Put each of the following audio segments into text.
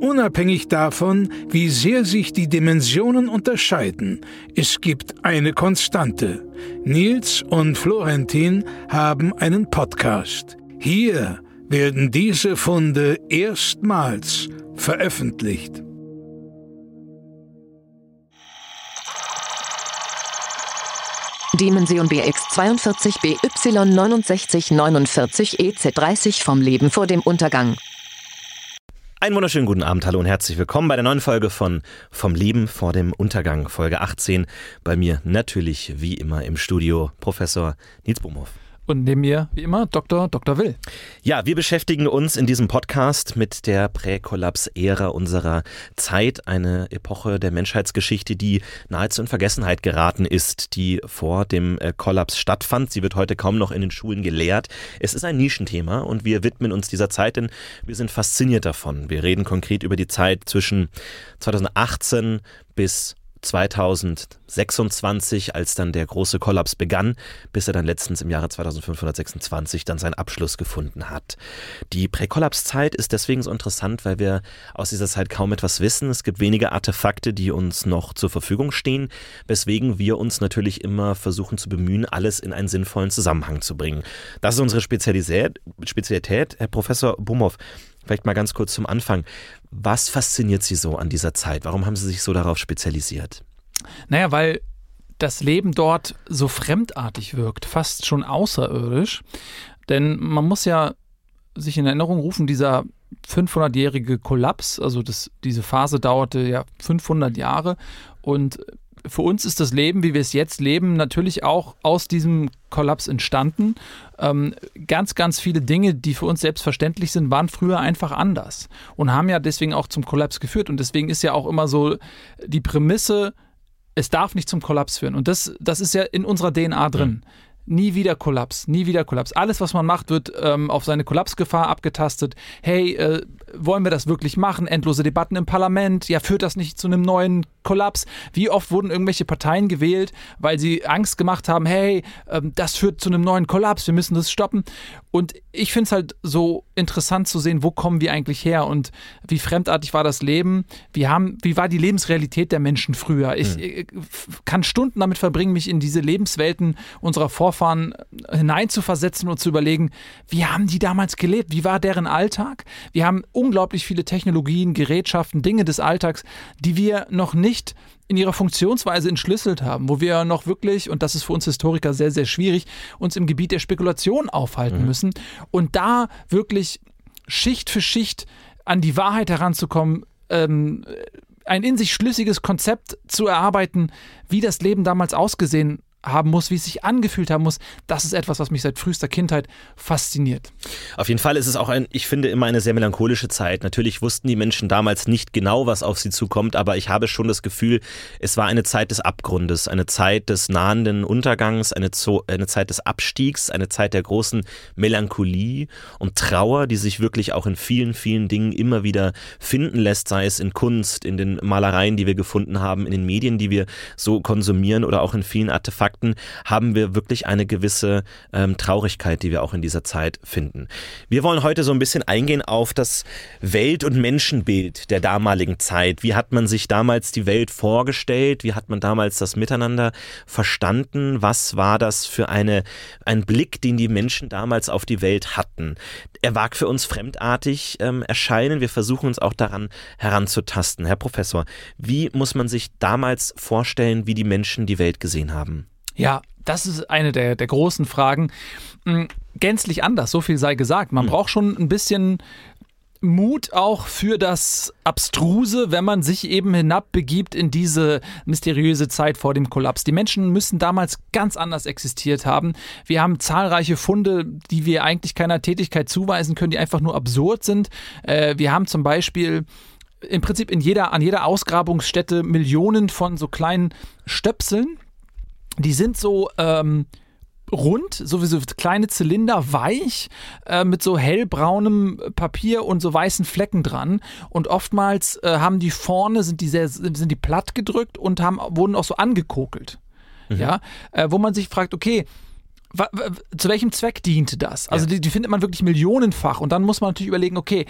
Unabhängig davon, wie sehr sich die Dimensionen unterscheiden, es gibt eine Konstante. Nils und Florentin haben einen Podcast. Hier werden diese Funde erstmals veröffentlicht. Dimension BX42 BY6949 EZ30 vom Leben vor dem Untergang. Einen wunderschönen guten Abend, hallo und herzlich willkommen bei der neuen Folge von Vom Leben vor dem Untergang, Folge 18. Bei mir natürlich wie immer im Studio Professor Nils Bumhoff. Und neben mir, wie immer, Dr. Dr. Will. Ja, wir beschäftigen uns in diesem Podcast mit der Präkollaps-Ära unserer Zeit, eine Epoche der Menschheitsgeschichte, die nahezu in Vergessenheit geraten ist, die vor dem äh, Kollaps stattfand. Sie wird heute kaum noch in den Schulen gelehrt. Es ist ein Nischenthema und wir widmen uns dieser Zeit, denn wir sind fasziniert davon. Wir reden konkret über die Zeit zwischen 2018 bis 2026, als dann der große Kollaps begann, bis er dann letztens im Jahre 2526 dann seinen Abschluss gefunden hat. Die Präkollapszeit ist deswegen so interessant, weil wir aus dieser Zeit kaum etwas wissen. Es gibt wenige Artefakte, die uns noch zur Verfügung stehen, weswegen wir uns natürlich immer versuchen zu bemühen, alles in einen sinnvollen Zusammenhang zu bringen. Das ist unsere Spezialität, Spezialität Herr Professor Bumhoff. Vielleicht mal ganz kurz zum Anfang. Was fasziniert Sie so an dieser Zeit? Warum haben Sie sich so darauf spezialisiert? Naja, weil das Leben dort so fremdartig wirkt, fast schon außerirdisch. Denn man muss ja sich in Erinnerung rufen, dieser 500-jährige Kollaps, also das, diese Phase dauerte ja 500 Jahre und für uns ist das Leben, wie wir es jetzt leben, natürlich auch aus diesem Kollaps entstanden. Ähm, ganz, ganz viele Dinge, die für uns selbstverständlich sind, waren früher einfach anders und haben ja deswegen auch zum Kollaps geführt. Und deswegen ist ja auch immer so die Prämisse, es darf nicht zum Kollaps führen. Und das, das ist ja in unserer DNA drin. Mhm nie wieder Kollaps, nie wieder Kollaps. Alles, was man macht, wird ähm, auf seine Kollapsgefahr abgetastet. Hey, äh, wollen wir das wirklich machen? Endlose Debatten im Parlament. Ja, führt das nicht zu einem neuen Kollaps? Wie oft wurden irgendwelche Parteien gewählt, weil sie Angst gemacht haben, hey, ähm, das führt zu einem neuen Kollaps, wir müssen das stoppen. Und ich finde es halt so interessant zu sehen, wo kommen wir eigentlich her und wie fremdartig war das Leben? Wie, haben, wie war die Lebensrealität der Menschen früher? Ich mhm. kann Stunden damit verbringen, mich in diese Lebenswelten unserer Vorfahren hineinzuversetzen und zu überlegen, wie haben die damals gelebt? Wie war deren Alltag? Wir haben unglaublich viele Technologien, Gerätschaften, Dinge des Alltags, die wir noch nicht in ihrer Funktionsweise entschlüsselt haben, wo wir noch wirklich, und das ist für uns Historiker sehr, sehr schwierig, uns im Gebiet der Spekulation aufhalten mhm. müssen und da wirklich Schicht für Schicht an die Wahrheit heranzukommen, ähm, ein in sich schlüssiges Konzept zu erarbeiten, wie das Leben damals ausgesehen haben muss, wie es sich angefühlt haben muss, das ist etwas, was mich seit frühester Kindheit fasziniert. Auf jeden Fall ist es auch ein, ich finde, immer eine sehr melancholische Zeit. Natürlich wussten die Menschen damals nicht genau, was auf sie zukommt, aber ich habe schon das Gefühl, es war eine Zeit des Abgrundes, eine Zeit des nahenden Untergangs, eine, eine Zeit des Abstiegs, eine Zeit der großen Melancholie und Trauer, die sich wirklich auch in vielen, vielen Dingen immer wieder finden lässt, sei es in Kunst, in den Malereien, die wir gefunden haben, in den Medien, die wir so konsumieren oder auch in vielen Artefakten Fakten haben wir wirklich eine gewisse ähm, Traurigkeit, die wir auch in dieser Zeit finden. Wir wollen heute so ein bisschen eingehen auf das Welt- und Menschenbild der damaligen Zeit. Wie hat man sich damals die Welt vorgestellt? Wie hat man damals das Miteinander verstanden? Was war das für eine, ein Blick, den die Menschen damals auf die Welt hatten? Er mag für uns fremdartig ähm, erscheinen. Wir versuchen uns auch daran heranzutasten. Herr Professor, wie muss man sich damals vorstellen, wie die Menschen die Welt gesehen haben? Ja, das ist eine der, der großen Fragen. Hm, gänzlich anders, so viel sei gesagt. Man mhm. braucht schon ein bisschen Mut auch für das Abstruse, wenn man sich eben hinabbegibt in diese mysteriöse Zeit vor dem Kollaps. Die Menschen müssen damals ganz anders existiert haben. Wir haben zahlreiche Funde, die wir eigentlich keiner Tätigkeit zuweisen können, die einfach nur absurd sind. Äh, wir haben zum Beispiel im Prinzip in jeder, an jeder Ausgrabungsstätte Millionen von so kleinen Stöpseln. Die sind so ähm, rund, sowieso kleine Zylinder, weich, äh, mit so hellbraunem Papier und so weißen Flecken dran. Und oftmals äh, haben die vorne, sind die sehr, sind die platt gedrückt und haben, wurden auch so angekokelt. Mhm. Ja, äh, wo man sich fragt, okay, zu welchem Zweck diente das? Also ja. die, die, findet man wirklich millionenfach und dann muss man natürlich überlegen, okay,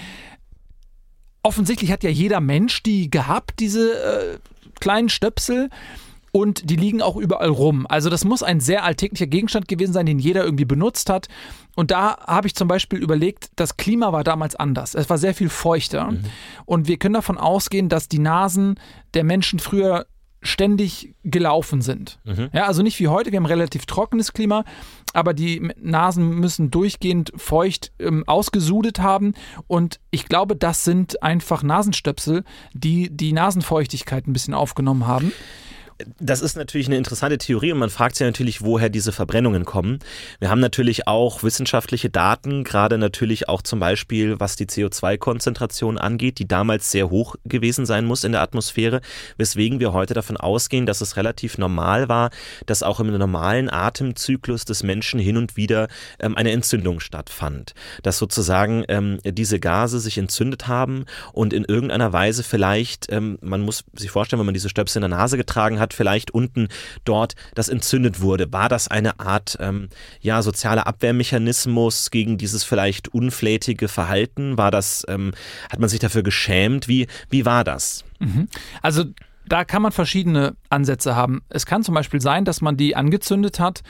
offensichtlich hat ja jeder Mensch die gehabt, diese äh, kleinen Stöpsel und die liegen auch überall rum. Also das muss ein sehr alltäglicher Gegenstand gewesen sein, den jeder irgendwie benutzt hat. Und da habe ich zum Beispiel überlegt, das Klima war damals anders. Es war sehr viel feuchter. Mhm. Und wir können davon ausgehen, dass die Nasen der Menschen früher ständig gelaufen sind. Mhm. Ja, also nicht wie heute, wir haben relativ trockenes Klima, aber die Nasen müssen durchgehend feucht ähm, ausgesudet haben und ich glaube, das sind einfach Nasenstöpsel, die die Nasenfeuchtigkeit ein bisschen aufgenommen haben das ist natürlich eine interessante Theorie und man fragt sich natürlich, woher diese Verbrennungen kommen. Wir haben natürlich auch wissenschaftliche Daten, gerade natürlich auch zum Beispiel, was die CO2-Konzentration angeht, die damals sehr hoch gewesen sein muss in der Atmosphäre, weswegen wir heute davon ausgehen, dass es relativ normal war, dass auch im normalen Atemzyklus des Menschen hin und wieder ähm, eine Entzündung stattfand. Dass sozusagen ähm, diese Gase sich entzündet haben und in irgendeiner Weise vielleicht, ähm, man muss sich vorstellen, wenn man diese Stöpsel in der Nase getragen hat, hat vielleicht unten dort das entzündet wurde. War das eine Art ähm, ja, sozialer Abwehrmechanismus gegen dieses vielleicht unflätige Verhalten? War das, ähm, hat man sich dafür geschämt? Wie, wie war das? Mhm. Also da kann man verschiedene Ansätze haben. Es kann zum Beispiel sein, dass man die angezündet hat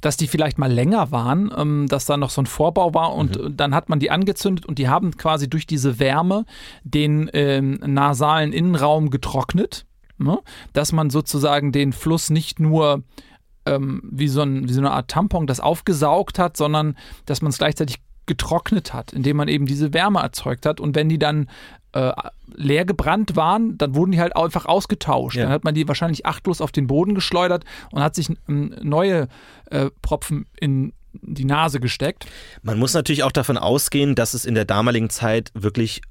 dass die vielleicht mal länger waren, ähm, dass da noch so ein Vorbau war und mhm. dann hat man die angezündet und die haben quasi durch diese Wärme den ähm, nasalen Innenraum getrocknet ne? dass man sozusagen den Fluss nicht nur ähm, wie, so ein, wie so eine Art Tampon das aufgesaugt hat, sondern dass man es gleichzeitig getrocknet hat, indem man eben diese Wärme erzeugt hat. Und wenn die dann äh, leer gebrannt waren, dann wurden die halt einfach ausgetauscht. Ja. Dann hat man die wahrscheinlich achtlos auf den Boden geschleudert und hat sich ähm, neue äh, Propfen in die Nase gesteckt. Man muss natürlich auch davon ausgehen, dass es in der damaligen Zeit wirklich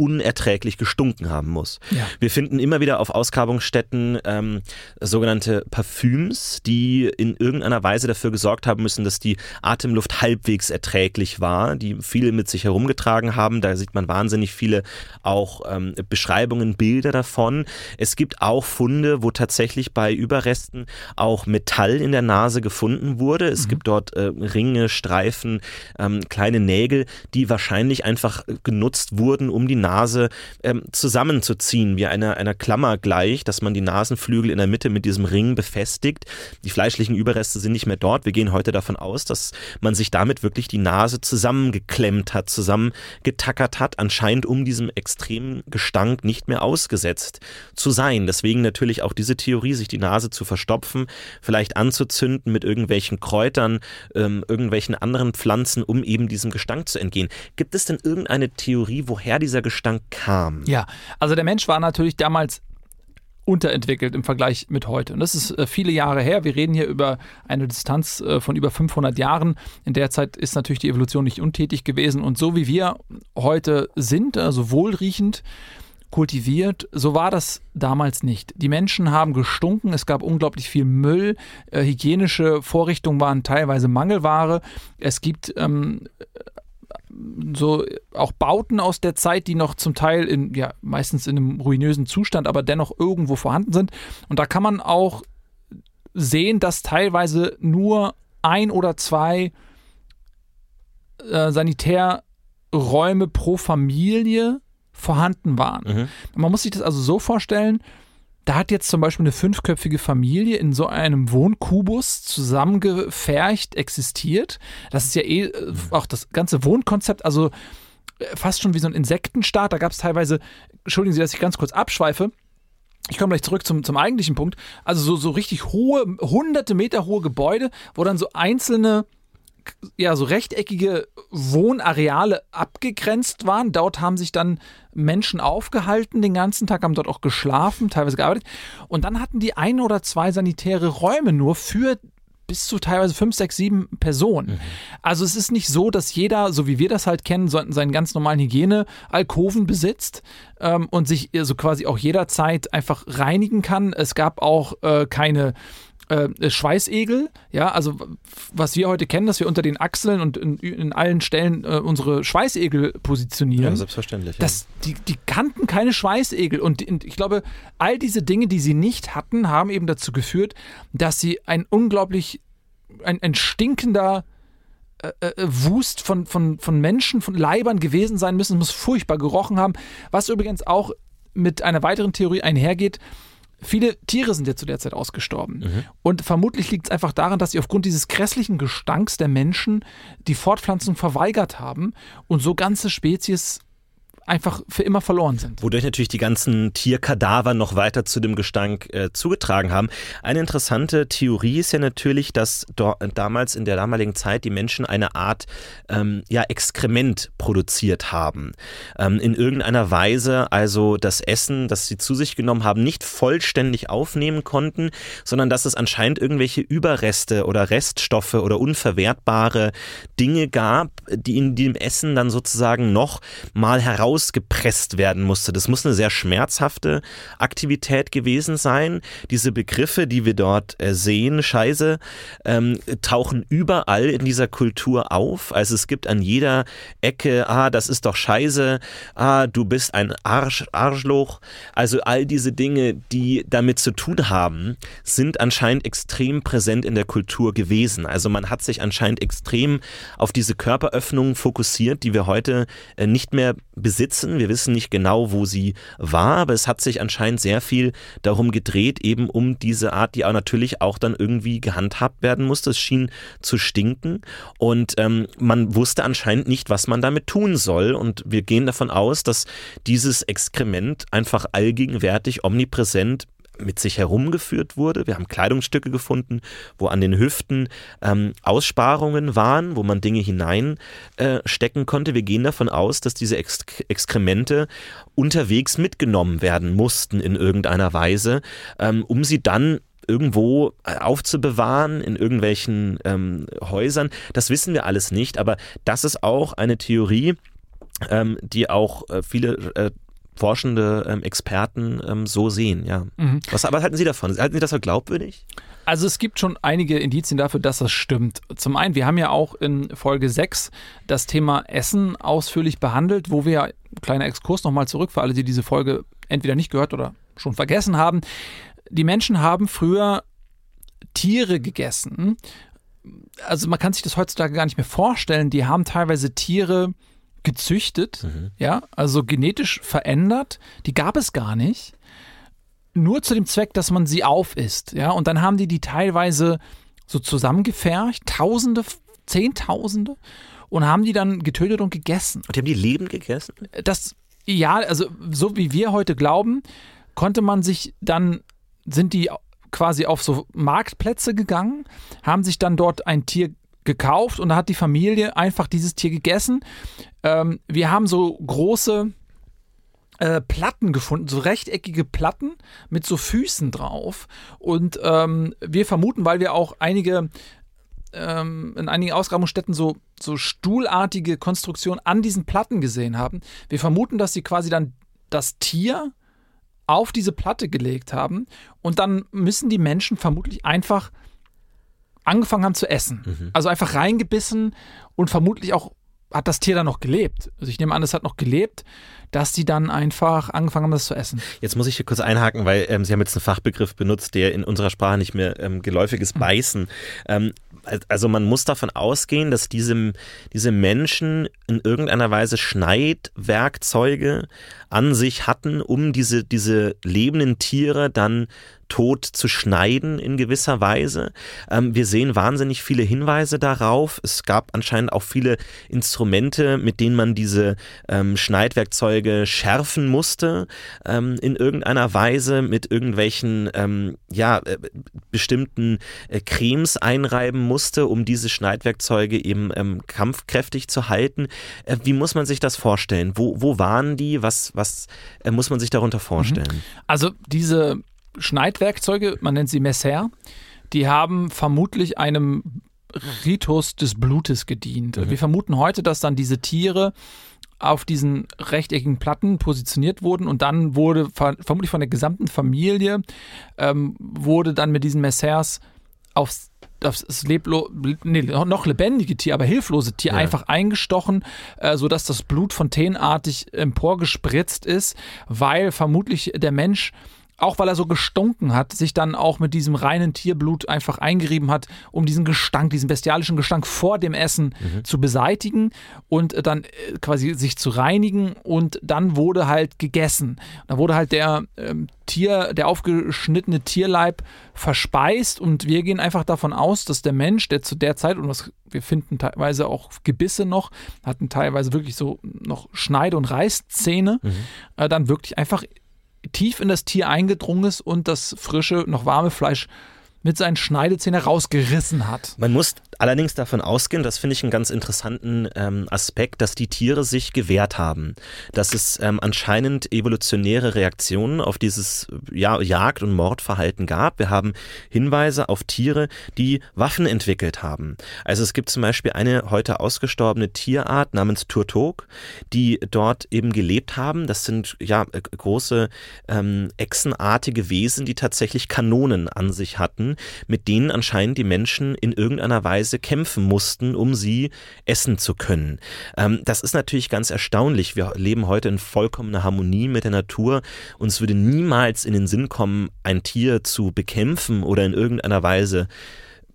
unerträglich gestunken haben muss. Ja. Wir finden immer wieder auf Ausgrabungsstätten ähm, sogenannte Parfüms, die in irgendeiner Weise dafür gesorgt haben müssen, dass die Atemluft halbwegs erträglich war, die viele mit sich herumgetragen haben. Da sieht man wahnsinnig viele auch ähm, Beschreibungen, Bilder davon. Es gibt auch Funde, wo tatsächlich bei Überresten auch Metall in der Nase gefunden wurde. Es mhm. gibt dort äh, Ringe, Streifen, ähm, kleine Nägel, die wahrscheinlich einfach genutzt wurden, um die Nase Nase ähm, zusammenzuziehen, wie einer, einer Klammer gleich, dass man die Nasenflügel in der Mitte mit diesem Ring befestigt. Die fleischlichen Überreste sind nicht mehr dort. Wir gehen heute davon aus, dass man sich damit wirklich die Nase zusammengeklemmt hat, zusammengetackert hat, anscheinend um diesem extremen Gestank nicht mehr ausgesetzt zu sein. Deswegen natürlich auch diese Theorie, sich die Nase zu verstopfen, vielleicht anzuzünden mit irgendwelchen Kräutern, ähm, irgendwelchen anderen Pflanzen, um eben diesem Gestank zu entgehen. Gibt es denn irgendeine Theorie, woher dieser Gestank Gestank kam. Ja, also der Mensch war natürlich damals unterentwickelt im Vergleich mit heute. Und das ist äh, viele Jahre her. Wir reden hier über eine Distanz äh, von über 500 Jahren. In der Zeit ist natürlich die Evolution nicht untätig gewesen. Und so wie wir heute sind, also wohlriechend, kultiviert. So war das damals nicht. Die Menschen haben gestunken, es gab unglaublich viel Müll, hygienische Vorrichtungen waren teilweise Mangelware. Es gibt ähm, so auch Bauten aus der Zeit, die noch zum Teil in, ja, meistens in einem ruinösen Zustand, aber dennoch irgendwo vorhanden sind. Und da kann man auch sehen, dass teilweise nur ein oder zwei äh, Sanitärräume pro Familie vorhanden waren. Mhm. Man muss sich das also so vorstellen, da hat jetzt zum Beispiel eine fünfköpfige Familie in so einem Wohnkubus zusammengefercht existiert. Das ist ja eh äh, auch das ganze Wohnkonzept, also äh, fast schon wie so ein Insektenstaat. Da gab es teilweise, entschuldigen Sie, dass ich ganz kurz abschweife. Ich komme gleich zurück zum, zum eigentlichen Punkt. Also so, so richtig hohe, hunderte Meter hohe Gebäude, wo dann so einzelne ja, so rechteckige Wohnareale abgegrenzt waren. Dort haben sich dann Menschen aufgehalten den ganzen Tag, haben dort auch geschlafen, teilweise gearbeitet. Und dann hatten die ein oder zwei sanitäre Räume nur für bis zu teilweise fünf, sechs, sieben Personen. Mhm. Also es ist nicht so, dass jeder, so wie wir das halt kennen, seinen ganz normalen Hygiene-Alkoven besitzt ähm, und sich so quasi auch jederzeit einfach reinigen kann. Es gab auch äh, keine äh, Schweißegel, ja, also was wir heute kennen, dass wir unter den Achseln und in, in allen Stellen äh, unsere Schweißegel positionieren. Ja, selbstverständlich. Das, die, die kannten keine Schweißegel und, und ich glaube, all diese Dinge, die sie nicht hatten, haben eben dazu geführt, dass sie ein unglaublich, ein, ein stinkender äh, äh, Wust von, von, von Menschen, von Leibern gewesen sein müssen. Es muss furchtbar gerochen haben. Was übrigens auch mit einer weiteren Theorie einhergeht, Viele Tiere sind ja zu der Zeit ausgestorben. Mhm. Und vermutlich liegt es einfach daran, dass sie aufgrund dieses grässlichen Gestanks der Menschen die Fortpflanzung verweigert haben und so ganze Spezies einfach für immer verloren sind. Wodurch natürlich die ganzen Tierkadaver noch weiter zu dem Gestank äh, zugetragen haben. Eine interessante Theorie ist ja natürlich, dass damals in der damaligen Zeit die Menschen eine Art ähm, ja, Exkrement produziert haben. Ähm, in irgendeiner Weise also das Essen, das sie zu sich genommen haben, nicht vollständig aufnehmen konnten, sondern dass es anscheinend irgendwelche Überreste oder Reststoffe oder unverwertbare Dinge gab, die in dem Essen dann sozusagen noch mal heraus rausgepresst werden musste. Das muss eine sehr schmerzhafte Aktivität gewesen sein. Diese Begriffe, die wir dort äh, sehen, Scheiße, ähm, tauchen überall in dieser Kultur auf. Also es gibt an jeder Ecke, ah, das ist doch Scheiße, ah, du bist ein Arsch, Arschloch. Also all diese Dinge, die damit zu tun haben, sind anscheinend extrem präsent in der Kultur gewesen. Also man hat sich anscheinend extrem auf diese Körperöffnungen fokussiert, die wir heute äh, nicht mehr besitzen. Wir wissen nicht genau, wo sie war, aber es hat sich anscheinend sehr viel darum gedreht, eben um diese Art, die auch natürlich auch dann irgendwie gehandhabt werden musste. Es schien zu stinken und ähm, man wusste anscheinend nicht, was man damit tun soll. Und wir gehen davon aus, dass dieses Exkrement einfach allgegenwärtig, omnipräsent mit sich herumgeführt wurde. Wir haben Kleidungsstücke gefunden, wo an den Hüften ähm, Aussparungen waren, wo man Dinge hineinstecken äh, konnte. Wir gehen davon aus, dass diese Ex Exkremente unterwegs mitgenommen werden mussten in irgendeiner Weise, ähm, um sie dann irgendwo äh, aufzubewahren in irgendwelchen ähm, Häusern. Das wissen wir alles nicht, aber das ist auch eine Theorie, ähm, die auch äh, viele äh, forschende ähm, Experten ähm, so sehen, ja. Mhm. Was aber halten Sie davon? Halten Sie das für glaubwürdig? Also es gibt schon einige Indizien dafür, dass das stimmt. Zum einen, wir haben ja auch in Folge 6 das Thema Essen ausführlich behandelt, wo wir, kleiner Exkurs nochmal zurück für alle, die diese Folge entweder nicht gehört oder schon vergessen haben. Die Menschen haben früher Tiere gegessen. Also man kann sich das heutzutage gar nicht mehr vorstellen. Die haben teilweise Tiere gezüchtet, mhm. ja, also genetisch verändert, die gab es gar nicht. Nur zu dem Zweck, dass man sie aufisst, ja, und dann haben die die teilweise so zusammengefercht, Tausende, Zehntausende, und haben die dann getötet und gegessen. Und die haben die lebend gegessen? Das, ja, also so wie wir heute glauben, konnte man sich dann, sind die quasi auf so Marktplätze gegangen, haben sich dann dort ein Tier gekauft und da hat die Familie einfach dieses Tier gegessen. Ähm, wir haben so große äh, Platten gefunden, so rechteckige Platten mit so Füßen drauf. Und ähm, wir vermuten, weil wir auch einige ähm, in einigen Ausgrabungsstätten so, so stuhlartige Konstruktionen an diesen Platten gesehen haben. Wir vermuten, dass sie quasi dann das Tier auf diese Platte gelegt haben und dann müssen die Menschen vermutlich einfach angefangen haben zu essen. Mhm. Also einfach reingebissen und vermutlich auch hat das Tier dann noch gelebt. Also ich nehme an, es hat noch gelebt, dass die dann einfach angefangen haben, das zu essen. Jetzt muss ich hier kurz einhaken, weil ähm, Sie haben jetzt einen Fachbegriff benutzt, der in unserer Sprache nicht mehr ähm, geläufig ist, mhm. beißen. Ähm, also man muss davon ausgehen, dass diese, diese Menschen in irgendeiner Weise Schneidwerkzeuge an sich hatten, um diese, diese lebenden Tiere dann tot zu schneiden in gewisser Weise. Ähm, wir sehen wahnsinnig viele Hinweise darauf. Es gab anscheinend auch viele Instrumente, mit denen man diese ähm, Schneidwerkzeuge schärfen musste ähm, in irgendeiner Weise mit irgendwelchen ähm, ja äh, bestimmten äh, Cremes einreiben musste, um diese Schneidwerkzeuge eben ähm, kampfkräftig zu halten. Äh, wie muss man sich das vorstellen? Wo, wo waren die? Was, was äh, muss man sich darunter vorstellen? Also diese Schneidwerkzeuge, man nennt sie Messer, die haben vermutlich einem Ritus des Blutes gedient. Mhm. Wir vermuten heute, dass dann diese Tiere auf diesen rechteckigen Platten positioniert wurden und dann wurde ver vermutlich von der gesamten Familie ähm, wurde dann mit diesen Messers aufs das leblo nee, noch lebendige Tier, aber hilflose Tier Ja. einfach eingestochen, äh, sodass das Blut fontänenartig emporgespritzt ist, weil vermutlich der Mensch auch weil er so gestunken hat, sich dann auch mit diesem reinen Tierblut einfach eingerieben hat, um diesen Gestank, diesen bestialischen Gestank vor dem Essen zu beseitigen und äh, dann äh, quasi sich zu reinigen. Und dann wurde halt gegessen. Da wurde halt der ähm, Tier, der aufgeschnittene Tierleib verspeist. Und wir gehen einfach davon aus, dass der Mensch, der zu der Zeit, und was, wir finden teilweise auch Gebisse noch, hatten teilweise wirklich so noch Schneide- und Reißzähne, äh, dann wirklich einfach tief in das Tier eingedrungen ist und das frische, noch warme Fleisch mit seinen Schneidezähnen rausgerissen hat. Man muss allerdings davon ausgehen, das finde ich einen ganz interessanten ähm, Aspekt, dass die Tiere sich gewehrt haben. Dass es ähm, anscheinend evolutionäre Reaktionen auf dieses ja, Jagd- und Mordverhalten gab. Wir haben Hinweise auf Tiere, die Waffen entwickelt haben. Also es gibt zum Beispiel eine heute ausgestorbene Tierart namens Turtok, die dort eben gelebt haben. Das sind ja äh, große ähm, echsenartige Wesen, die tatsächlich Kanonen an sich hatten, mit denen anscheinend die Menschen in irgendeiner Weise kämpfen mussten, um sie essen zu können. Ähm, das ist natürlich ganz erstaunlich. Wir leben heute in vollkommener Harmonie mit der Natur. Uns würde niemals in den Sinn kommen, ein Tier zu bekämpfen oder in irgendeiner Weise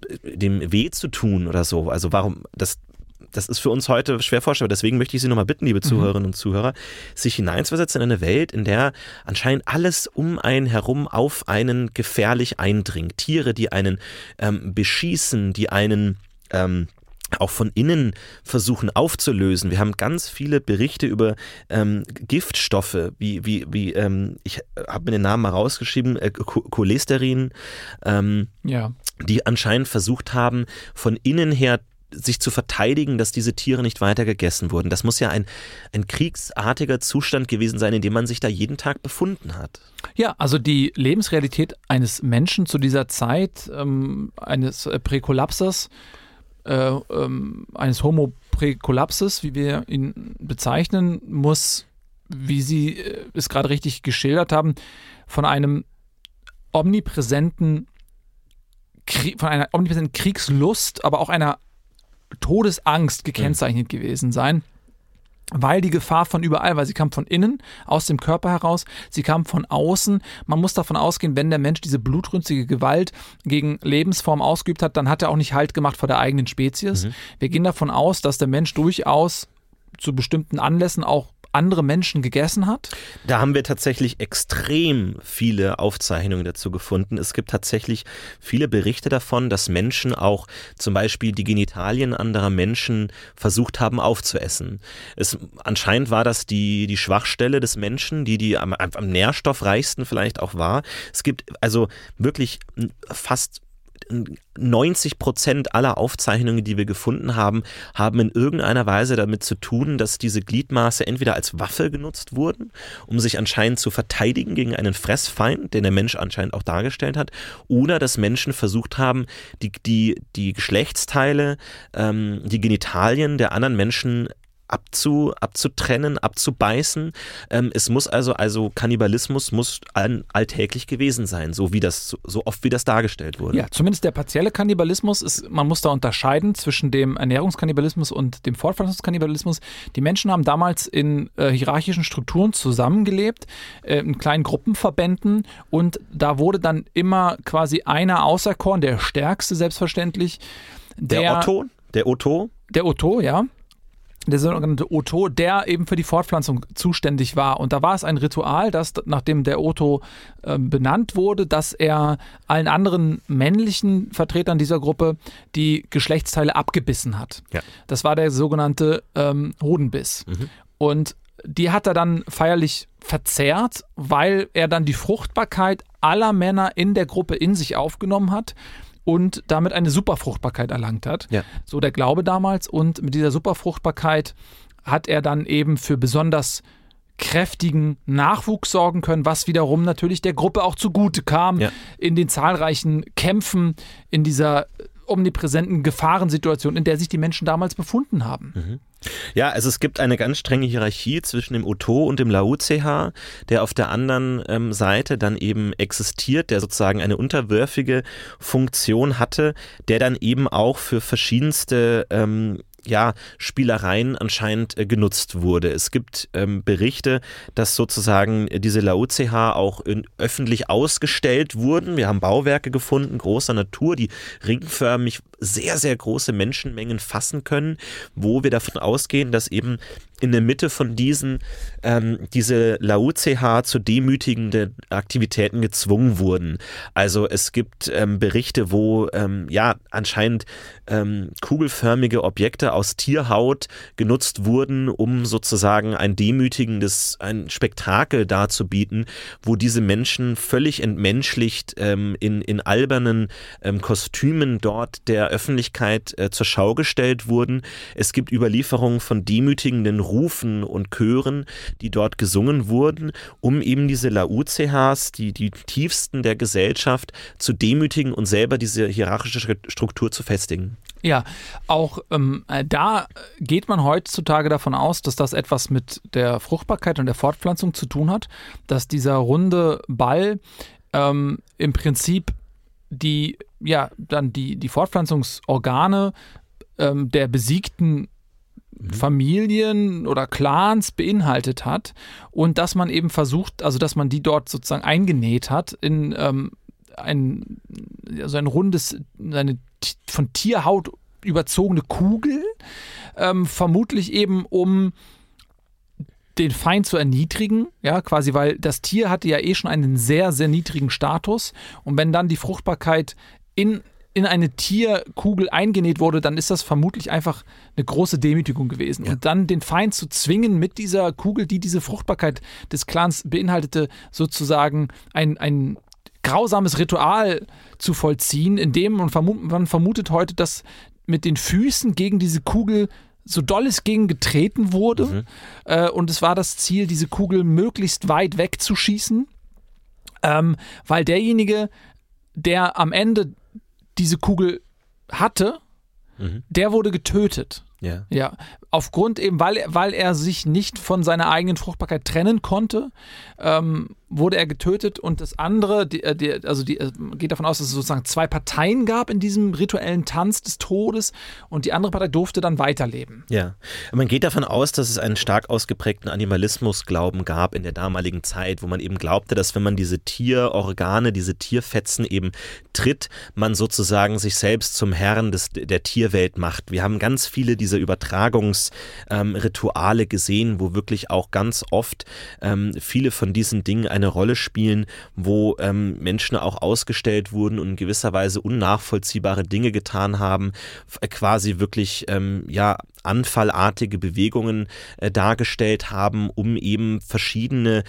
äh, dem weh zu tun oder so. Also warum das das ist für uns heute schwer vorstellbar. Deswegen möchte ich Sie nochmal bitten, liebe Zuhörerinnen und Zuhörer, sich hineinzuversetzen in eine Welt, in der anscheinend alles um einen herum auf einen gefährlich eindringt. Tiere, die einen ähm, beschießen, die einen ähm, auch von innen versuchen aufzulösen. Wir haben ganz viele Berichte über ähm, Giftstoffe, wie, wie, wie ähm, ich habe mir den Namen mal rausgeschrieben, äh, Cho- Cholesterin, ähm, Ja. die anscheinend versucht haben, von innen her sich zu verteidigen, dass diese Tiere nicht weiter gegessen wurden. Das muss ja ein, ein kriegsartiger Zustand gewesen sein, in dem man sich da jeden Tag befunden hat. Ja, also die Lebensrealität eines Menschen zu dieser Zeit, ähm, eines äh, Präkollapsers, äh, ähm, eines Homo Präkollapses, wie wir ihn bezeichnen, muss, wie Sie äh, es gerade richtig geschildert haben, von einem omnipräsenten von einer omnipräsenten Kriegslust, aber auch einer Todesangst gekennzeichnet gewesen sein. Weil die Gefahr von überall, weil sie kam von innen, aus dem Körper heraus, sie kam von außen. Man muss davon ausgehen, wenn der Mensch diese blutrünstige Gewalt gegen Lebensform ausgeübt hat, dann hat er auch nicht Halt gemacht vor der eigenen Spezies. Wir gehen davon aus, dass der Mensch durchaus zu bestimmten Anlässen auch andere Menschen gegessen hat. Da haben wir tatsächlich extrem viele Aufzeichnungen dazu gefunden. Es gibt tatsächlich viele Berichte davon, dass Menschen auch zum Beispiel die Genitalien anderer Menschen versucht haben aufzuessen. Es, anscheinend war das die, die Schwachstelle des Menschen, die die am, am nährstoffreichsten vielleicht auch war. Es gibt also wirklich fast 90 Prozent aller Aufzeichnungen, die wir gefunden haben, haben in irgendeiner Weise damit zu tun, dass diese Gliedmaße entweder als Waffe genutzt wurden, um sich anscheinend zu verteidigen gegen einen Fressfeind, den der Mensch anscheinend auch dargestellt hat, oder dass Menschen versucht haben, die, die, die Geschlechtsteile, ähm, die Genitalien der anderen Menschen abzu, abzutrennen, abzubeißen. Ähm, es muss also, also Kannibalismus muss all, alltäglich gewesen sein, so wie das, so, oft wie das dargestellt wurde. Ja, zumindest der partielle Kannibalismus ist, man muss da unterscheiden zwischen dem Ernährungskannibalismus und dem Fortpflanzungskannibalismus. Die Menschen haben damals in äh, hierarchischen Strukturen zusammengelebt, äh, in kleinen Gruppenverbänden und da wurde dann immer quasi einer auserkoren, der stärkste selbstverständlich. Der, Otto, der Otto, Der Otto, ja. Der sogenannte Otto, der eben für die Fortpflanzung zuständig war. Und da war es ein Ritual, dass nachdem der Otto äh, benannt wurde, dass er allen anderen männlichen Vertretern dieser Gruppe die Geschlechtsteile abgebissen hat. Ja. Das war der sogenannte ähm, Hodenbiss. Und die hat er dann feierlich verzehrt, weil er dann die Fruchtbarkeit aller Männer in der Gruppe in sich aufgenommen hat und damit eine Superfruchtbarkeit erlangt hat. Ja. So der Glaube damals. Und mit dieser Superfruchtbarkeit hat er dann eben für besonders kräftigen Nachwuchs sorgen können, was wiederum natürlich der Gruppe auch zugute kam Ja. in den zahlreichen Kämpfen, in dieser omnipräsenten Gefahrensituation, in der sich die Menschen damals befunden haben. Ja, also es gibt eine ganz strenge Hierarchie zwischen dem Otto und dem Laocoon, der auf der anderen ähm, Seite dann eben existiert, der sozusagen eine unterwürfige Funktion hatte, der dann eben auch für verschiedenste ähm, ja, Spielereien anscheinend äh, genutzt wurde. Es gibt ähm, Berichte, dass sozusagen diese Laocoon auch in, öffentlich ausgestellt wurden. Wir haben Bauwerke gefunden, großer Natur, die ringförmig sehr, sehr große Menschenmengen fassen können, wo wir davon ausgehen, dass eben in der Mitte von diesen ähm, diese Laocoon zu demütigenden Aktivitäten gezwungen wurden. Also es gibt ähm, Berichte, wo ähm, ja anscheinend ähm, kugelförmige Objekte aus Tierhaut genutzt wurden, um sozusagen ein demütigendes, ein Spektakel darzubieten, wo diese Menschen völlig entmenschlicht ähm, in, in albernen ähm, Kostümen dort der Öffentlichkeit äh, zur Schau gestellt wurden. Es gibt Überlieferungen von demütigenden Rufen und Chören, die dort gesungen wurden, um eben diese Laocoons, die, die tiefsten der Gesellschaft, zu demütigen und selber diese hierarchische Struktur zu festigen. Ja, auch ähm, äh, da geht man heutzutage davon aus, dass das etwas mit der Fruchtbarkeit und der Fortpflanzung zu tun hat, dass dieser runde Ball ähm, im Prinzip die, ja, dann die, die Fortpflanzungsorgane ähm, der besiegten Familien oder Clans beinhaltet hat und dass man eben versucht, also dass man die dort sozusagen eingenäht hat in ähm, ein, also ein rundes, eine von Tierhaut überzogene Kugel, ähm, vermutlich eben um den Feind zu erniedrigen, ja, quasi, weil das Tier hatte ja eh schon einen sehr, sehr niedrigen Status und wenn dann die Fruchtbarkeit in, in eine Tierkugel eingenäht wurde, dann ist das vermutlich einfach eine große Demütigung gewesen. Ja. Und dann den Feind zu zwingen, mit dieser Kugel, die diese Fruchtbarkeit des Clans beinhaltete, sozusagen ein, ein grausames Ritual zu vollziehen, in dem man, vermu man vermutet heute, dass mit den Füßen gegen diese Kugel so doll es ging getreten wurde. Äh, und es war das Ziel, diese Kugel möglichst weit wegzuschießen, ähm, weil derjenige, der am Ende diese Kugel hatte, Mhm. der wurde getötet. Ja. Ja, aufgrund eben, weil, er- weil er sich nicht von seiner eigenen Fruchtbarkeit trennen konnte, ähm, wurde er getötet und das andere, die, äh, die, also die, äh, geht davon aus, dass es sozusagen zwei Parteien gab in diesem rituellen Tanz des Todes und die andere Partei durfte dann weiterleben. Ja, man geht davon aus, dass es einen stark ausgeprägten Animalismusglauben gab in der damaligen Zeit, wo man eben glaubte, dass wenn man diese Tierorgane, diese Tierfetzen eben tritt, man sozusagen sich selbst zum Herrn des, der Tierwelt macht. Wir haben ganz viele dieser Übertragungsrituale ähm, gesehen, wo wirklich auch ganz oft ähm, viele von diesen Dingen eine Rolle spielen, wo ähm, Menschen auch ausgestellt wurden und in gewisser Weise unnachvollziehbare Dinge getan haben, f- quasi wirklich ähm, ja anfallartige Bewegungen äh, dargestellt haben, um eben verschiedene äh,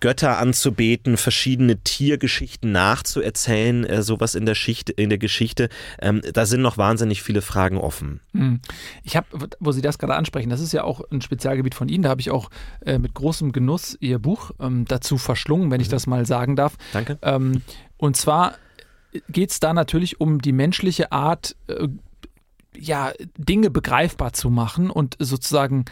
Götter anzubeten, verschiedene Tiergeschichten nachzuerzählen, äh, sowas in der, Schicht, in der Geschichte. Ähm, da sind noch wahnsinnig viele Fragen offen. Hm. Ich habe, wo Sie das gerade ansprechen, das ist ja auch ein Spezialgebiet von Ihnen. Da habe ich auch äh, mit großem Genuss Ihr Buch ähm, dazu verschlungen, wenn ich das mal sagen darf. Danke. Ähm, und zwar geht es da natürlich um die menschliche Art, äh, ja, Dinge begreifbar zu machen und sozusagen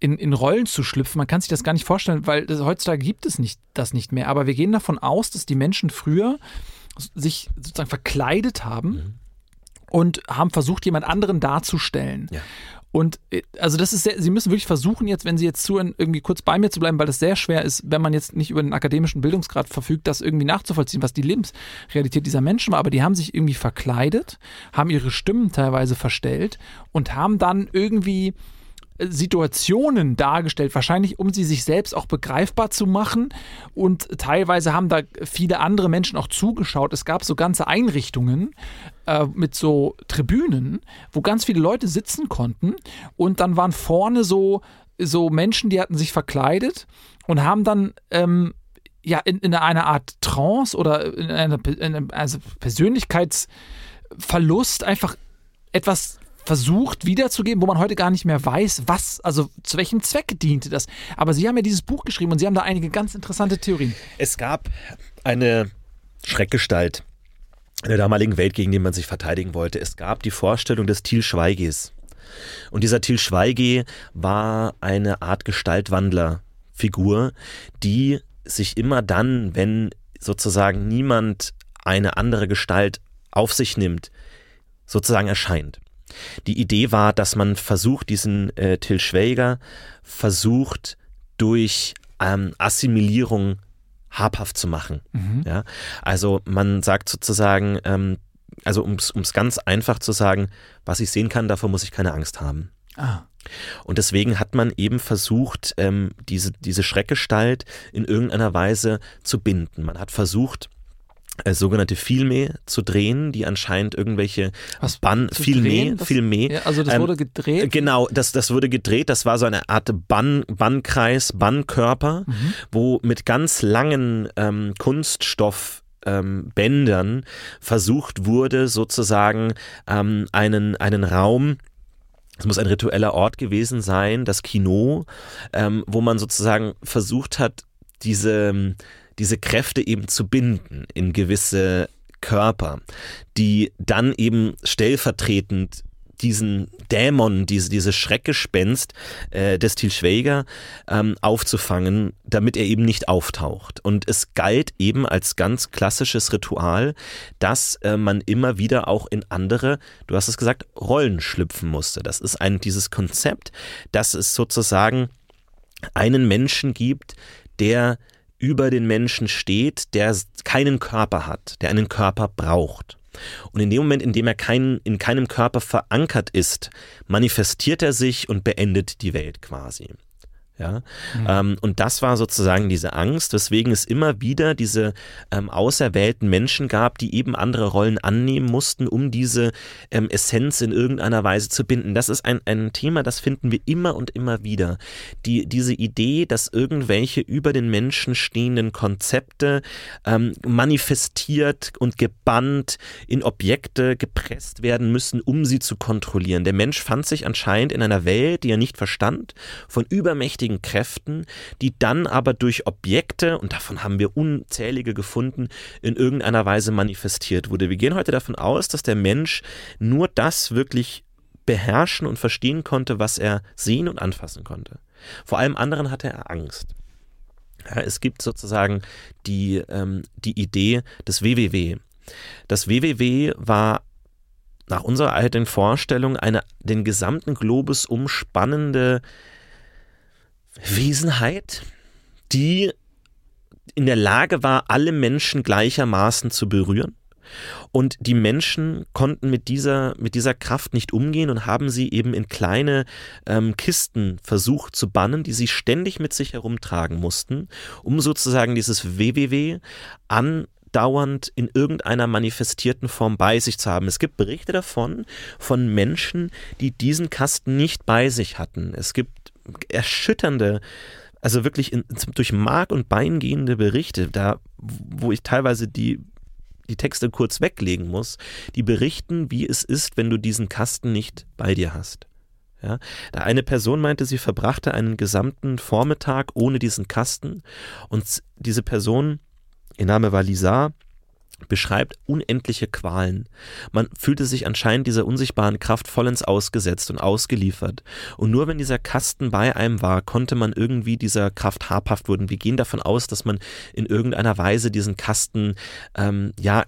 in, in Rollen zu schlüpfen. Man kann sich das gar nicht vorstellen, weil das, heutzutage gibt es nicht, das nicht mehr. Aber wir gehen davon aus, dass die Menschen früher sich sozusagen verkleidet haben und haben versucht, jemand anderen darzustellen. Ja. Und äh, also das ist sehr, Sie müssen wirklich versuchen jetzt, wenn Sie jetzt zuhören, irgendwie kurz bei mir zu bleiben, weil das sehr schwer ist, wenn man jetzt nicht über den akademischen Bildungsgrad verfügt, das irgendwie nachzuvollziehen, was die Lebensrealität dieser Menschen war. Aber die haben sich irgendwie verkleidet, haben ihre Stimmen teilweise verstellt und haben dann irgendwie Situationen dargestellt, wahrscheinlich um sie sich selbst auch begreifbar zu machen. Und teilweise haben da viele andere Menschen auch zugeschaut. Es gab so ganze Einrichtungen äh, mit so Tribünen, wo ganz viele Leute sitzen konnten. Und dann waren vorne so, so Menschen, die hatten sich verkleidet und haben dann ähm, ja in, in einer Art Trance oder in einer, in einem also Persönlichkeitsverlust einfach etwas versucht wiederzugeben, wo man heute gar nicht mehr weiß, was, also zu welchem Zweck diente das. Aber Sie haben ja dieses Buch geschrieben und Sie haben da einige ganz interessante Theorien. Es gab eine Schreckgestalt in der damaligen Welt, gegen die man sich verteidigen wollte. Es gab die Vorstellung des Til Schweiges. Und dieser Til Schweige war eine Art Gestaltwandlerfigur, die sich immer dann, wenn sozusagen niemand eine andere Gestalt auf sich nimmt, sozusagen erscheint. Die Idee war, dass man versucht, diesen äh, Til Schweiger versucht durch ähm, Assimilierung habhaft zu machen. Mhm. Ja? Also man sagt sozusagen, ähm, also um es ganz einfach zu sagen, was ich sehen kann, davor muss ich keine Angst haben. Ah. Und deswegen hat man eben versucht, ähm, diese, diese Schreckgestalt in irgendeiner Weise zu binden. Man hat versucht, äh, sogenannte Filme zu drehen, die anscheinend irgendwelche Was, Bann, Filme, Filme. Ja, also das ähm, wurde gedreht? Genau, das, das wurde gedreht, das war so eine Art Bann, Bannkreis, Bannkörper, mhm. wo mit ganz langen ähm, Kunststoff ähm, Bändern versucht wurde, sozusagen ähm, einen, einen Raum es muss ein ritueller Ort gewesen sein, das Kino, ähm, wo man sozusagen versucht hat, diese, diese Kräfte eben zu binden in gewisse Körper, die dann eben stellvertretend diesen Dämon, diese, diese Schreckgespenst äh, des Til Schweiger ähm, aufzufangen, damit er eben nicht auftaucht. Und es galt eben als ganz klassisches Ritual, dass äh, man immer wieder auch in andere, du hast es gesagt, Rollen schlüpfen musste. Das ist ein, dieses Konzept, dass es sozusagen einen Menschen gibt, der über den Menschen steht, der keinen Körper hat, der einen Körper braucht. Und in dem Moment, in dem er kein, in keinem Körper verankert ist, manifestiert er sich und beendet die Welt quasi. Ja? Mhm. Ähm, und das war sozusagen diese Angst, weswegen es immer wieder diese ähm, auserwählten Menschen gab, die eben andere Rollen annehmen mussten, um diese ähm, Essenz in irgendeiner Weise zu binden. Das ist ein, ein Thema, das finden wir immer und immer wieder. Die, diese Idee, dass irgendwelche über den Menschen stehenden Konzepte ähm, manifestiert und gebannt in Objekte gepresst werden müssen, um sie zu kontrollieren. Der Mensch fand sich anscheinend in einer Welt, die er nicht verstand, von übermächtigen geistigen Kräften, die dann aber durch Objekte, und davon haben wir unzählige gefunden, in irgendeiner Weise manifestiert wurde. Wir gehen heute davon aus, dass der Mensch nur das wirklich beherrschen und verstehen konnte, was er sehen und anfassen konnte. Vor allem anderen hatte er Angst. Ja, es gibt sozusagen die, ähm, die Idee des WWW. Das WWW war nach unserer alten Vorstellung eine den gesamten Globus umspannende Wesenheit, die in der Lage war, alle Menschen gleichermaßen zu berühren. Und die Menschen konnten mit dieser, mit dieser Kraft nicht umgehen und haben sie eben in kleine ähm, Kisten versucht zu bannen, die sie ständig mit sich herumtragen mussten, um sozusagen dieses WWW andauernd in irgendeiner manifestierten Form bei sich zu haben. Es gibt Berichte davon, von Menschen, die diesen Kasten nicht bei sich hatten. Es gibt erschütternde, also wirklich in, durch Mark und Bein gehende Berichte, da, wo ich teilweise die die Texte kurz weglegen muss, die berichten, wie es ist, wenn du diesen Kasten nicht bei dir hast. Ja, da eine Person meinte, sie verbrachte einen gesamten Vormittag ohne diesen Kasten und diese Person, ihr Name war Lisa, beschreibt unendliche Qualen. Man fühlte sich anscheinend dieser unsichtbaren Kraft vollends ausgesetzt und ausgeliefert. Und nur wenn dieser Kasten bei einem war, konnte man irgendwie dieser Kraft habhaft werden. Wir gehen davon aus, dass man in irgendeiner Weise diesen Kasten ähm, ja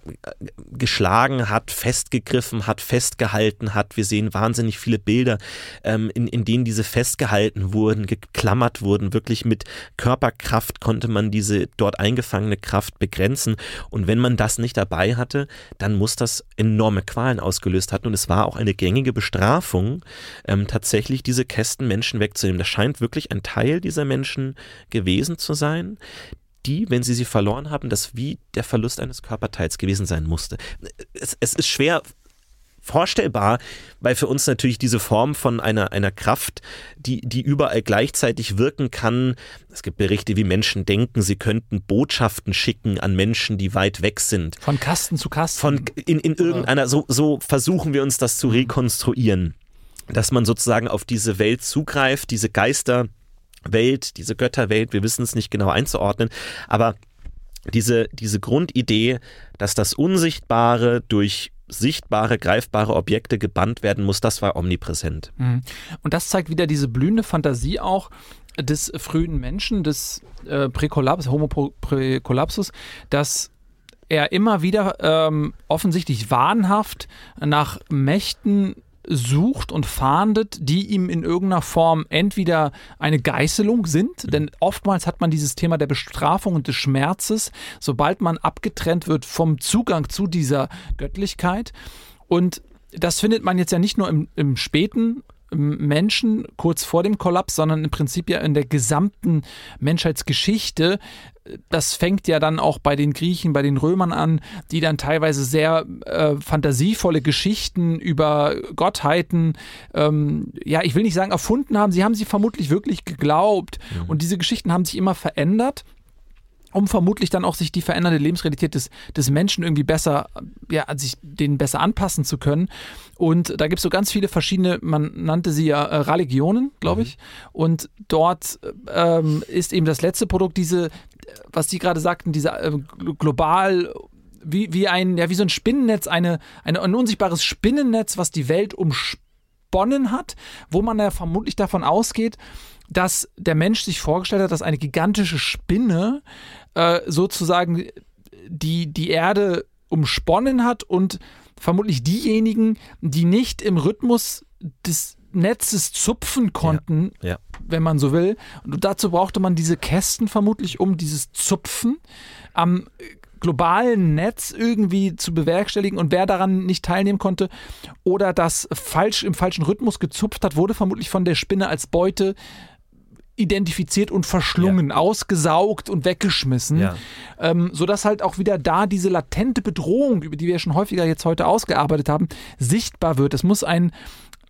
geschlagen hat, festgegriffen hat, festgehalten hat. Wir sehen wahnsinnig viele Bilder, ähm, in, in denen diese festgehalten wurden, geklammert wurden. Wirklich mit Körperkraft konnte man diese dort eingefangene Kraft begrenzen. Und wenn man das nicht dabei hatte, dann muss das enorme Qualen ausgelöst hatten. Und es war auch eine gängige Bestrafung, ähm, tatsächlich diese Kästen Menschen wegzunehmen. Das scheint wirklich ein Teil dieser Menschen gewesen zu sein, die, wenn sie sie verloren haben, das wie der Verlust eines Körperteils gewesen sein musste. Es, es ist schwer vorstellbar, weil für uns natürlich diese Form von einer, einer Kraft, die, die überall gleichzeitig wirken kann. Es gibt Berichte, wie Menschen denken, sie könnten Botschaften schicken an Menschen, die weit weg sind. Von Kasten zu Kasten. Von in, in irgendeiner, so, so versuchen wir uns das zu rekonstruieren. dass man sozusagen auf diese Welt zugreift, diese Geisterwelt, diese Götterwelt, wir wissen es nicht genau einzuordnen, aber diese, diese Grundidee, dass das Unsichtbare durch sichtbare, greifbare Objekte gebannt werden muss, das war omnipräsent. Mhm. Und das zeigt wieder diese blühende Fantasie auch des frühen Menschen, des äh, Homo Präkollapsus, dass er immer wieder ähm, offensichtlich wahnhaft nach Mächten sucht und fahndet, die ihm in irgendeiner Form entweder eine Geißelung sind, mhm. denn oftmals hat man dieses Thema der Bestrafung und des Schmerzes, sobald man abgetrennt wird vom Zugang zu dieser Göttlichkeit. Und das findet man jetzt ja nicht nur im, im späten Menschen kurz vor dem Kollaps, sondern im Prinzip ja in der gesamten Menschheitsgeschichte. Das fängt ja dann auch bei den Griechen, bei den Römern an, die dann teilweise sehr äh, fantasievolle Geschichten über Gottheiten, ähm, ja, ich will nicht sagen erfunden haben, sie haben sie vermutlich wirklich geglaubt. Mhm. Und diese Geschichten haben sich immer verändert um vermutlich dann auch sich die verändernde Lebensrealität des, des Menschen irgendwie besser, ja, sich denen besser anpassen zu können. Und da gibt es so ganz viele verschiedene, man nannte sie ja äh, Religionen, glaube mhm. ich. Und dort ähm, ist eben das letzte Produkt diese, was Sie gerade sagten, diese äh, global wie, wie ein, ja, wie so ein Spinnennetz, eine, eine, ein unsichtbares Spinnennetz, was die Welt umsponnen hat, wo man ja vermutlich davon ausgeht, dass der Mensch sich vorgestellt hat, dass eine gigantische Spinne äh, sozusagen die, die Erde umsponnen hat und vermutlich diejenigen, die nicht im Rhythmus des Netzes zupfen konnten, ja, ja. wenn man so will. Und dazu brauchte man diese Kästen vermutlich, um dieses Zupfen am globalen Netz irgendwie zu bewerkstelligen und wer daran nicht teilnehmen konnte oder das falsch im falschen Rhythmus gezupft hat, wurde vermutlich von der Spinne als Beute identifiziert und verschlungen, ja. ausgesaugt und weggeschmissen, ja. ähm, sodass halt auch wieder da diese latente Bedrohung, über die wir schon häufiger jetzt heute ausgearbeitet haben, sichtbar wird. Es muss ein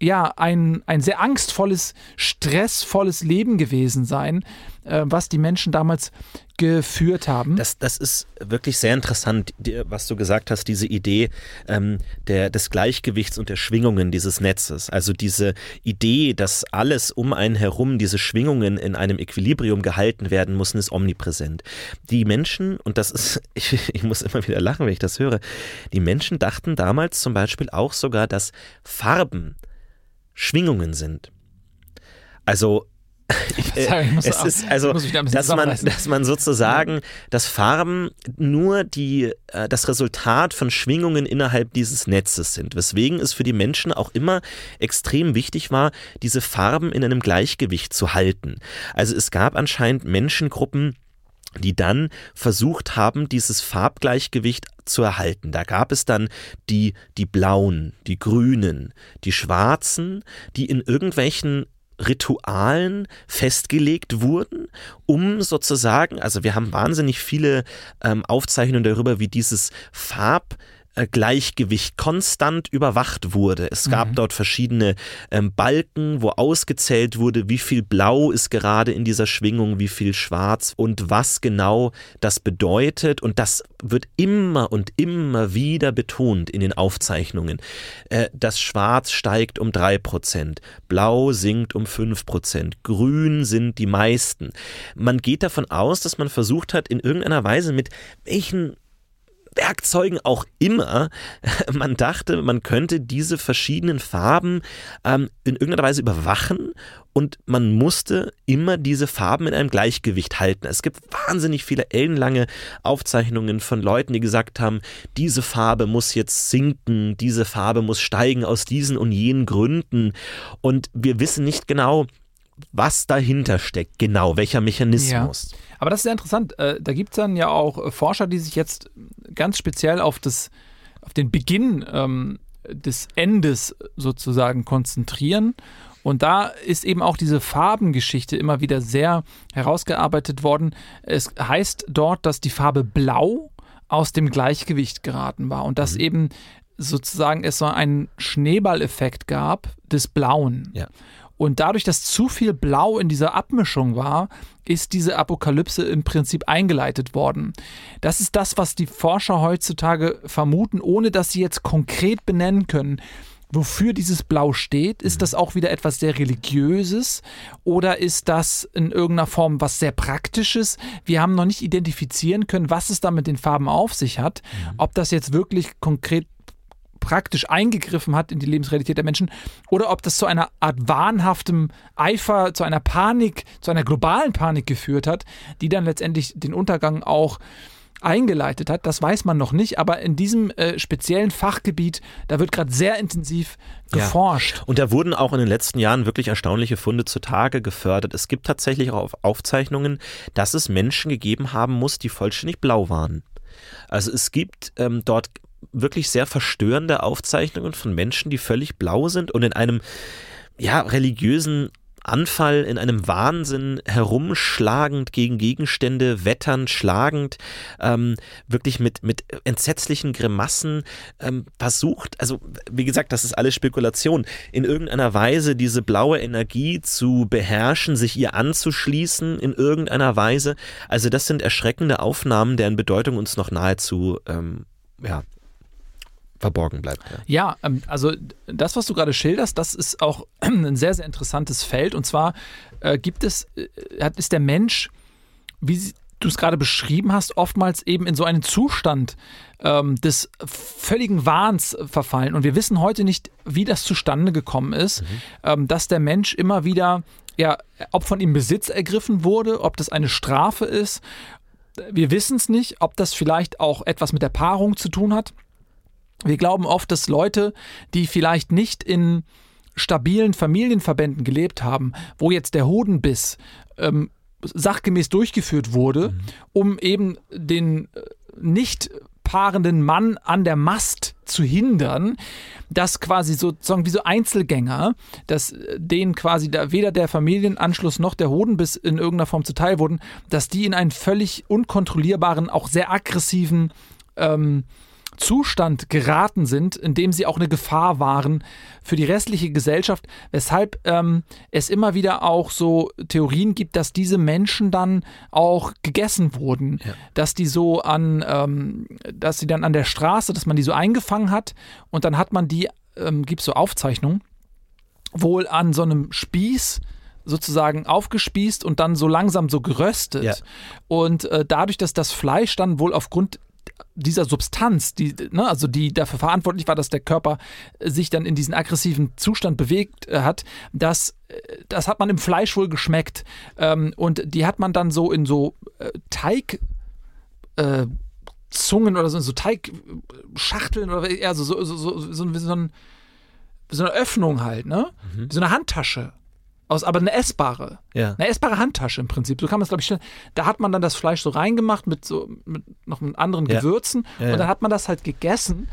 ja, ein, ein sehr angstvolles, stressvolles Leben gewesen sein, äh, was die Menschen damals geführt haben. Das, das ist wirklich sehr interessant, was du gesagt hast, diese Idee ähm, der, des Gleichgewichts und der Schwingungen dieses Netzes. Also diese Idee, dass alles um einen herum, diese Schwingungen in einem Equilibrium gehalten werden müssen, ist omnipräsent. Die Menschen, und das ist, ich, ich muss immer wieder lachen, wenn ich das höre, die Menschen dachten damals zum Beispiel auch sogar, dass Farben Schwingungen sind. Also äh, es ist also, dass man, dass man sozusagen, dass Farben nur die, äh, das Resultat von Schwingungen innerhalb dieses Netzes sind, weswegen es für die Menschen auch immer extrem wichtig war, diese Farben in einem Gleichgewicht zu halten. Also es gab anscheinend Menschengruppen, die dann versucht haben, dieses Farbgleichgewicht zu erhalten. Da gab es dann die, die blauen, die grünen, die schwarzen, die in irgendwelchen Ritualen festgelegt wurden, um sozusagen, also wir haben wahnsinnig viele ähm, Aufzeichnungen darüber, wie dieses Farb äh, Gleichgewicht konstant überwacht wurde. Es gab mhm. dort verschiedene ähm, Balken, wo ausgezählt wurde, wie viel Blau ist gerade in dieser Schwingung, wie viel Schwarz und was genau das bedeutet. Und das wird immer und immer wieder betont in den Aufzeichnungen. Äh, das Schwarz steigt um 3%, Blau sinkt um 5%, Grün sind die meisten. Man geht davon aus, dass man versucht hat, in irgendeiner Weise mit welchen Werkzeugen auch immer, man dachte, man könnte diese verschiedenen Farben ähm, in irgendeiner Weise überwachen und man musste immer diese Farben in einem Gleichgewicht halten. Es gibt wahnsinnig viele ellenlange Aufzeichnungen von Leuten, die gesagt haben, diese Farbe muss jetzt sinken, diese Farbe muss steigen aus diesen und jenen Gründen und wir wissen nicht genau, was dahinter steckt, genau, welcher Mechanismus. Ja. Aber das ist sehr interessant. Äh, da gibt es dann ja auch äh, Forscher, die sich jetzt ganz speziell auf, das, auf den Beginn ähm, des Endes sozusagen konzentrieren. Und da ist eben auch diese Farbengeschichte immer wieder sehr herausgearbeitet worden. Es heißt dort, dass die Farbe Blau aus dem Gleichgewicht geraten war und dass mhm. eben sozusagen es so einen Schneeballeffekt gab des Blauen. Ja. Und dadurch, dass zu viel Blau in dieser Abmischung war, ist diese Apokalypse im Prinzip eingeleitet worden. Das ist das, was die Forscher heutzutage vermuten, ohne dass sie jetzt konkret benennen können, wofür dieses Blau steht? Ist das auch wieder etwas sehr Religiöses oder ist das in irgendeiner Form was sehr Praktisches? Wir haben noch nicht identifizieren können, was es da mit den Farben auf sich hat. Ob das jetzt wirklich konkret praktisch eingegriffen hat in die Lebensrealität der Menschen oder ob das zu einer Art wahnhaftem Eifer, zu einer Panik, zu einer globalen Panik geführt hat, die dann letztendlich den Untergang auch eingeleitet hat, das weiß man noch nicht, aber in diesem äh, speziellen Fachgebiet, da wird gerade sehr intensiv geforscht. Ja. Und da wurden auch in den letzten Jahren wirklich erstaunliche Funde zutage gefördert. Es gibt tatsächlich auch Aufzeichnungen, dass es Menschen gegeben haben muss, die vollständig blau waren. Also es gibt ähm, dort wirklich sehr verstörende Aufzeichnungen von Menschen, die völlig blau sind und in einem ja, religiösen Anfall in einem Wahnsinn herumschlagend gegen Gegenstände, wetternd, schlagend, ähm, wirklich mit, mit entsetzlichen Grimassen ähm, versucht, also wie gesagt, das ist alles Spekulation, in irgendeiner Weise diese blaue Energie zu beherrschen, sich ihr anzuschließen in irgendeiner Weise. Also das sind erschreckende Aufnahmen, deren Bedeutung uns noch nahezu ähm, ja, verborgen bleibt. Ja, ja ähm, also das, was du gerade schilderst, das ist auch ein sehr, sehr interessantes Feld. Und zwar äh, gibt es, äh, ist der Mensch, wie du es gerade beschrieben hast, oftmals eben in so einen Zustand ähm, des völligen Wahns verfallen. Und wir wissen heute nicht, wie das zustande gekommen ist, mhm. ähm, dass der Mensch immer wieder, ja, ob von ihm Besitz ergriffen wurde, ob das eine Strafe ist. Wir wissen es nicht, ob das vielleicht auch etwas mit der Paarung zu tun hat. Wir glauben oft, dass Leute, die vielleicht nicht in stabilen Familienverbänden gelebt haben, wo jetzt der Hodenbiss ähm, sachgemäß durchgeführt wurde, mhm. um eben den äh, nicht paarenden Mann an der Mast zu hindern, dass quasi sozusagen wie so Einzelgänger, dass äh, denen quasi da weder der Familienanschluss noch der Hodenbiss in irgendeiner Form zuteil wurden, dass die in einen völlig unkontrollierbaren, auch sehr aggressiven ähm, Zustand geraten sind, in dem sie auch eine Gefahr waren für die restliche Gesellschaft, weshalb ähm, es immer wieder auch so Theorien gibt, dass diese Menschen dann auch gegessen wurden, ja. dass die so an, ähm, dass sie dann an der Straße, dass man die so eingefangen hat und dann hat man die, ähm, gibt es so Aufzeichnungen, wohl an so einem Spieß sozusagen aufgespießt und dann so langsam so geröstet. Ja. Und äh, dadurch, dass das Fleisch dann wohl aufgrund dieser Substanz, die, ne, also die dafür verantwortlich war, dass der Körper sich dann in diesen aggressiven Zustand bewegt äh, hat, das, äh, das hat man im Fleisch wohl geschmeckt. Ähm, und die hat man dann so in so äh, Teig. Äh, Zungen oder so, so Teigschachteln oder eher so, so, so, so, so, so, ein, so eine Öffnung halt, ne? Mhm. So eine Handtasche aus, aber eine essbare. Ja. Eine essbare Handtasche im Prinzip. So kann man es, glaube ich, stellen. Da hat man dann das Fleisch so reingemacht mit so mit noch mit anderen ja. Gewürzen ja, und dann hat man das halt gegessen.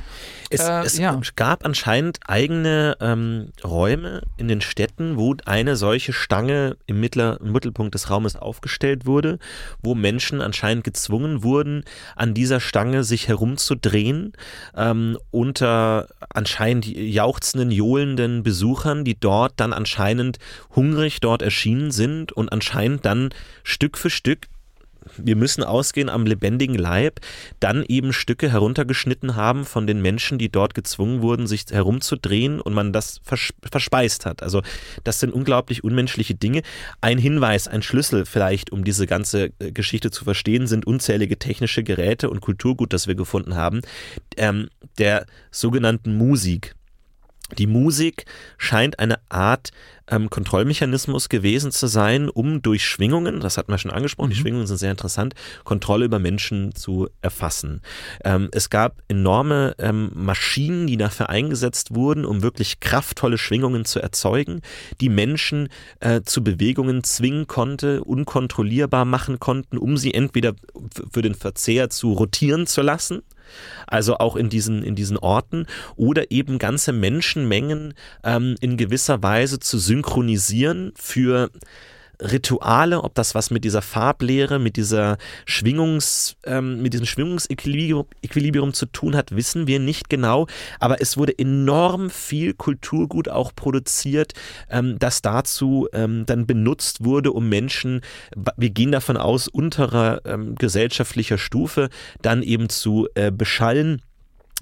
Es, äh, es gab anscheinend eigene ähm, Räume in den Städten, wo eine solche Stange im, Mittler, im Mittelpunkt des Raumes aufgestellt wurde, wo Menschen anscheinend gezwungen wurden, an dieser Stange sich herumzudrehen, ähm, unter anscheinend jauchzenden, johlenden Besuchern, die dort dann anscheinend hungrig dort erschienen sind und anscheinend dann Stück für Stück wir müssen ausgehen am lebendigen Leib, dann eben Stücke heruntergeschnitten haben von den Menschen, die dort gezwungen wurden, sich herumzudrehen und man das vers verspeist hat. Also das sind unglaublich unmenschliche Dinge. Ein Hinweis, ein Schlüssel vielleicht, um diese ganze äh, Geschichte zu verstehen, sind unzählige technische Geräte und Kulturgut, das wir gefunden haben, ähm, der sogenannten Musik. Die Musik scheint eine Art ähm, Kontrollmechanismus gewesen zu sein, um durch Schwingungen, das hatten wir schon angesprochen, mhm. die Schwingungen sind sehr interessant, Kontrolle über Menschen zu erfassen. Ähm, es gab enorme ähm, Maschinen, die dafür eingesetzt wurden, um wirklich kraftvolle Schwingungen zu erzeugen, die Menschen äh, zu Bewegungen zwingen konnte, unkontrollierbar machen konnten, um sie entweder für den Verzehr zu rotieren zu lassen, also auch in diesen, in diesen Orten, oder eben ganze Menschenmengen ähm, in gewisser Weise zu synchronisieren für Rituale, ob das was mit dieser Farblehre, mit dieser Schwingungs, ähm, mit diesem Schwingungsequilibrium zu tun hat, wissen wir nicht genau. Aber es wurde enorm viel Kulturgut auch produziert, ähm, das dazu ähm, dann benutzt wurde, um Menschen, wir gehen davon aus, unterer ähm, gesellschaftlicher Stufe dann eben zu äh, beschallen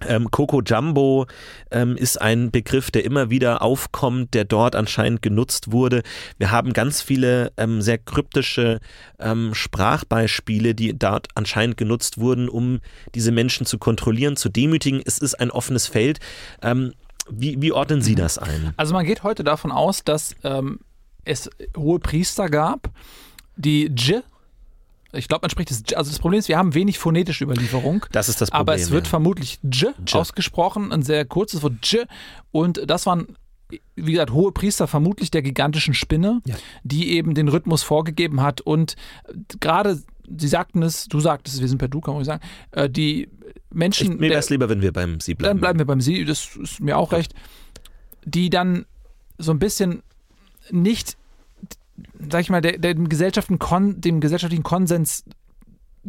Ähm, Coco Jumbo ähm, ist ein Begriff, der immer wieder aufkommt, der dort anscheinend genutzt wurde. Wir haben ganz viele ähm, sehr kryptische ähm, Sprachbeispiele, die dort anscheinend genutzt wurden, um diese Menschen zu kontrollieren, zu demütigen. Es ist ein offenes Feld. Ähm, wie, wie, ordnen Sie das ein? Also man geht heute davon aus, dass ähm, es hohe Priester gab, die Dj ich glaube, man spricht das. Also das Problem ist, wir haben wenig phonetische Überlieferung. Das ist das Problem. Aber es wird ja. vermutlich J, J, ausgesprochen, ein sehr kurzes Wort J. Und das waren, wie gesagt, hohe Priester vermutlich der gigantischen Spinne, ja. die eben den Rhythmus vorgegeben hat. Und gerade, Sie sagten es, du sagtest es, wir sind per Du, kann man sagen, äh, die Menschen. Ich, mir wäre es lieber, wenn wir beim Sie bleiben. Dann bleiben wir beim Sie, das ist mir auch recht. Die dann so ein bisschen nicht sag ich mal, der, der dem, Gesellschaften kon, dem gesellschaftlichen Konsens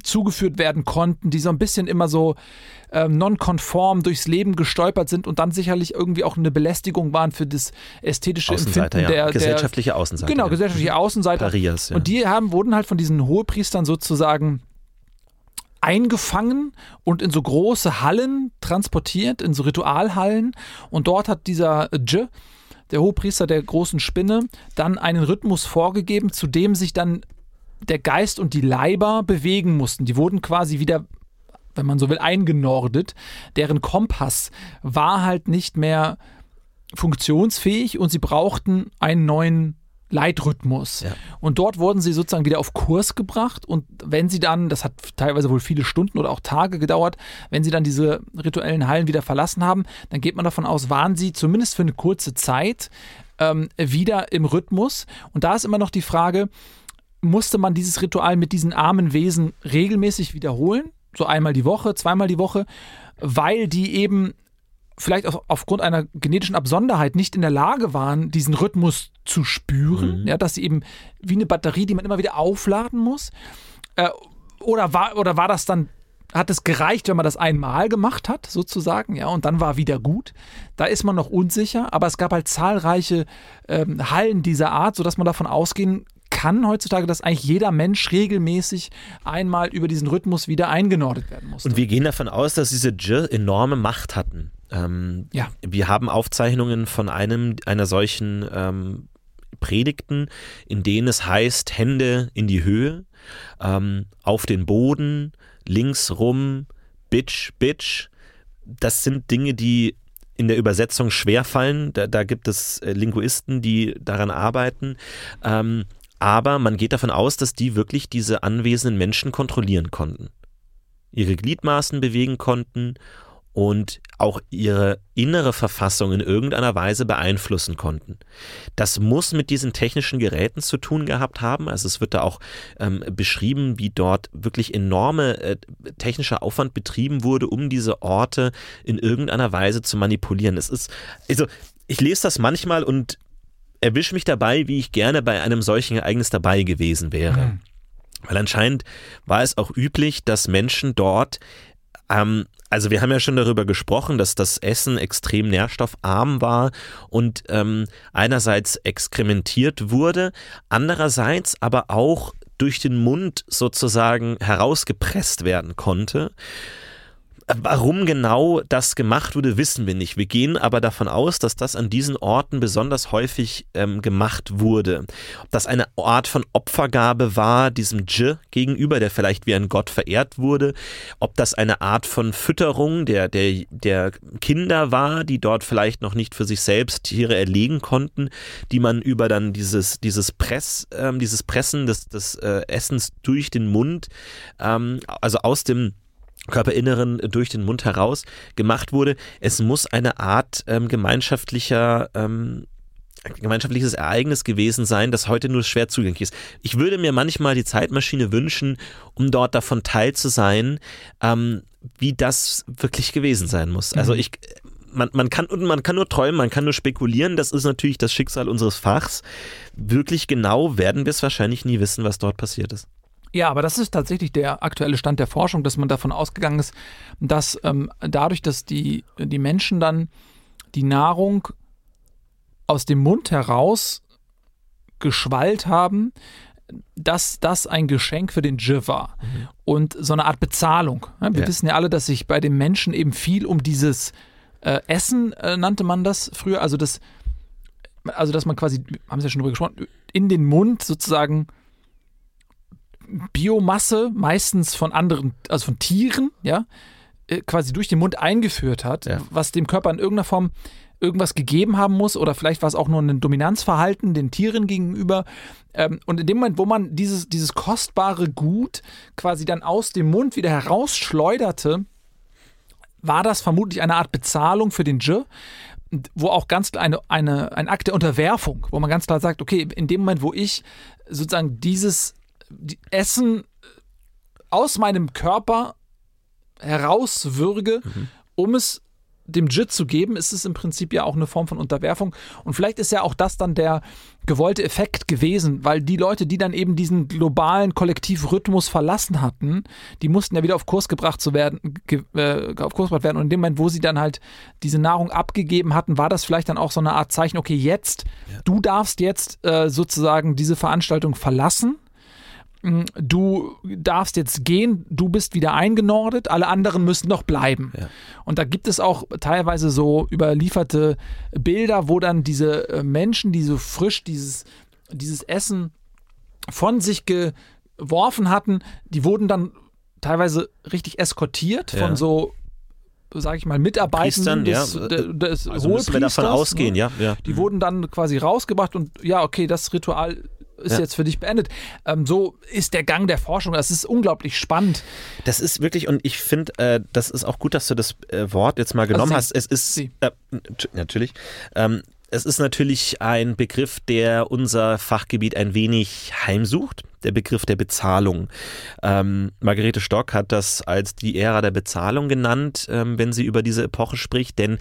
zugeführt werden konnten, die so ein bisschen immer so ähm, nonkonform durchs Leben gestolpert sind und dann sicherlich irgendwie auch eine Belästigung waren für das ästhetische Außenseiter, Empfinden ja. der gesellschaftliche Außenseiter. Genau, gesellschaftliche Außenseiter. Parias, ja. Und die haben, wurden halt von diesen Hohepriestern sozusagen eingefangen und in so große Hallen transportiert, in so Ritualhallen. Und dort hat dieser Dj der Hohepriester der großen Spinne, dann einen Rhythmus vorgegeben, zu dem sich dann der Geist und die Leiber bewegen mussten. Die wurden quasi wieder, wenn man so will, eingenordet. Deren Kompass war halt nicht mehr funktionsfähig und sie brauchten einen neuen Leitrhythmus. Ja. Und dort wurden sie sozusagen wieder auf Kurs gebracht. Und wenn sie dann, das hat teilweise wohl viele Stunden oder auch Tage gedauert, wenn sie dann diese rituellen Hallen wieder verlassen haben, dann geht man davon aus, waren sie zumindest für eine kurze Zeit ähm, wieder im Rhythmus. Und da ist immer noch die Frage, musste man dieses Ritual mit diesen armen Wesen regelmäßig wiederholen? So einmal die Woche, zweimal die Woche, weil die eben vielleicht auf, aufgrund einer genetischen Absonderheit nicht in der Lage waren, diesen Rhythmus zu spüren, mhm. ja, dass sie eben wie eine Batterie, die man immer wieder aufladen muss. Äh, oder, war, oder war das dann, hat es gereicht, wenn man das einmal gemacht hat, sozusagen, ja, und dann war wieder gut? Da ist man noch unsicher, aber es gab halt zahlreiche ähm, Hallen dieser Art, sodass man davon ausgehen kann heutzutage, dass eigentlich jeder Mensch regelmäßig einmal über diesen Rhythmus wieder eingenordet werden muss. Und wir gehen davon aus, dass diese Dj enorme Macht hatten. Ähm, ja. Wir haben Aufzeichnungen von einem einer solchen ähm, Predigten, in denen es heißt, Hände in die Höhe, ähm, auf den Boden, links rum, Bitch, Bitch. Das sind Dinge, die in der Übersetzung schwerfallen. Da, da gibt es äh, Linguisten, die daran arbeiten. Ähm, aber man geht davon aus, dass die wirklich diese anwesenden Menschen kontrollieren konnten. Ihre Gliedmaßen bewegen konnten und auch ihre innere Verfassung in irgendeiner Weise beeinflussen konnten. Das muss mit diesen technischen Geräten zu tun gehabt haben. Also es wird da auch ähm, beschrieben, wie dort wirklich enorme äh, technischer Aufwand betrieben wurde, um diese Orte in irgendeiner Weise zu manipulieren. Es ist, also ich lese das manchmal und erwische mich dabei, wie ich gerne bei einem solchen Ereignis dabei gewesen wäre. Mhm. Weil anscheinend war es auch üblich, dass Menschen dort ähm, also wir haben ja schon darüber gesprochen, dass das Essen extrem nährstoffarm war und ähm, einerseits exkrementiert wurde, andererseits aber auch durch den Mund sozusagen herausgepresst werden konnte. Warum genau das gemacht wurde, wissen wir nicht. Wir gehen aber davon aus, dass das an diesen Orten besonders häufig ähm, gemacht wurde. Ob das eine Art von Opfergabe war, diesem Dj gegenüber, der vielleicht wie ein Gott verehrt wurde, ob das eine Art von Fütterung der, der, der Kinder war, die dort vielleicht noch nicht für sich selbst Tiere erlegen konnten, die man über dann dieses, dieses Press, ähm, dieses Pressen des, des äh, Essens durch den Mund, ähm, also aus dem Körperinneren durch den Mund heraus gemacht wurde. Es muss eine Art ähm, gemeinschaftlicher ähm, gemeinschaftliches Ereignis gewesen sein, das heute nur schwer zugänglich ist. Ich würde mir manchmal die Zeitmaschine wünschen, um dort davon teil zu sein, ähm, wie das wirklich gewesen sein muss. Also mhm. ich, man, man, kann, man kann nur träumen, man kann nur spekulieren, das ist natürlich das Schicksal unseres Fachs. Wirklich genau werden wir es wahrscheinlich nie wissen, was dort passiert ist. Ja, aber das ist tatsächlich der aktuelle Stand der Forschung, dass man davon ausgegangen ist, dass ähm, dadurch, dass die, die Menschen dann die Nahrung aus dem Mund heraus geschwallt haben, dass das ein Geschenk für den Dje war mhm. und so eine Art Bezahlung. Wir ja. wissen ja alle, dass sich bei den Menschen eben viel um dieses äh, Essen äh, nannte man das früher, also das, also dass man quasi, haben Sie ja schon drüber gesprochen, in den Mund sozusagen Biomasse, meistens von anderen, also von Tieren, ja, äh, quasi durch den Mund eingeführt hat, ja. was dem Körper in irgendeiner Form irgendwas gegeben haben muss oder vielleicht war es auch nur ein Dominanzverhalten den Tieren gegenüber. Ähm, und in dem Moment, wo man dieses, dieses kostbare Gut quasi dann aus dem Mund wieder herausschleuderte, war das vermutlich eine Art Bezahlung für den Dje, wo auch ganz klar eine, eine, ein Akt der Unterwerfung, wo man ganz klar sagt, okay, in dem Moment, wo ich sozusagen dieses Essen aus meinem Körper herauswürge, mhm. um es dem JIT zu geben, ist es im Prinzip ja auch eine Form von Unterwerfung. Und vielleicht ist ja auch das dann der gewollte Effekt gewesen, weil die Leute, die dann eben diesen globalen Kollektivrhythmus verlassen hatten, die mussten ja wieder auf Kurs gebracht zu werden, ge, äh, auf Kurs gebracht werden. Und in dem Moment, wo sie dann halt diese Nahrung abgegeben hatten, war das vielleicht dann auch so eine Art Zeichen, okay, jetzt, ja. du darfst jetzt äh, sozusagen diese Veranstaltung verlassen du darfst jetzt gehen, du bist wieder eingenordet, alle anderen müssen noch bleiben. Ja. Und da gibt es auch teilweise so überlieferte Bilder, wo dann diese äh, Menschen, die so frisch dieses, dieses Essen von sich geworfen hatten, die wurden dann teilweise richtig eskortiert ja. von so sage ich mal, Mitarbeitenden des, ja. des, des also müssen wir davon ausgehen, ne? ja, ja. Die mhm. wurden dann quasi rausgebracht und ja, okay, das Ritual ist ja. jetzt für dich beendet. Ähm, so ist der Gang der Forschung. Das ist unglaublich spannend. Das ist wirklich, und ich finde, äh, das ist auch gut, dass du das äh, Wort jetzt mal genommen also hast. Es ist, äh, natürlich, ähm, es ist natürlich ein Begriff, der unser Fachgebiet ein wenig heimsucht, der Begriff der Bezahlung. Ähm, Margarete Stock hat das als die Ära der Bezahlung genannt, ähm, wenn sie über diese Epoche spricht, denn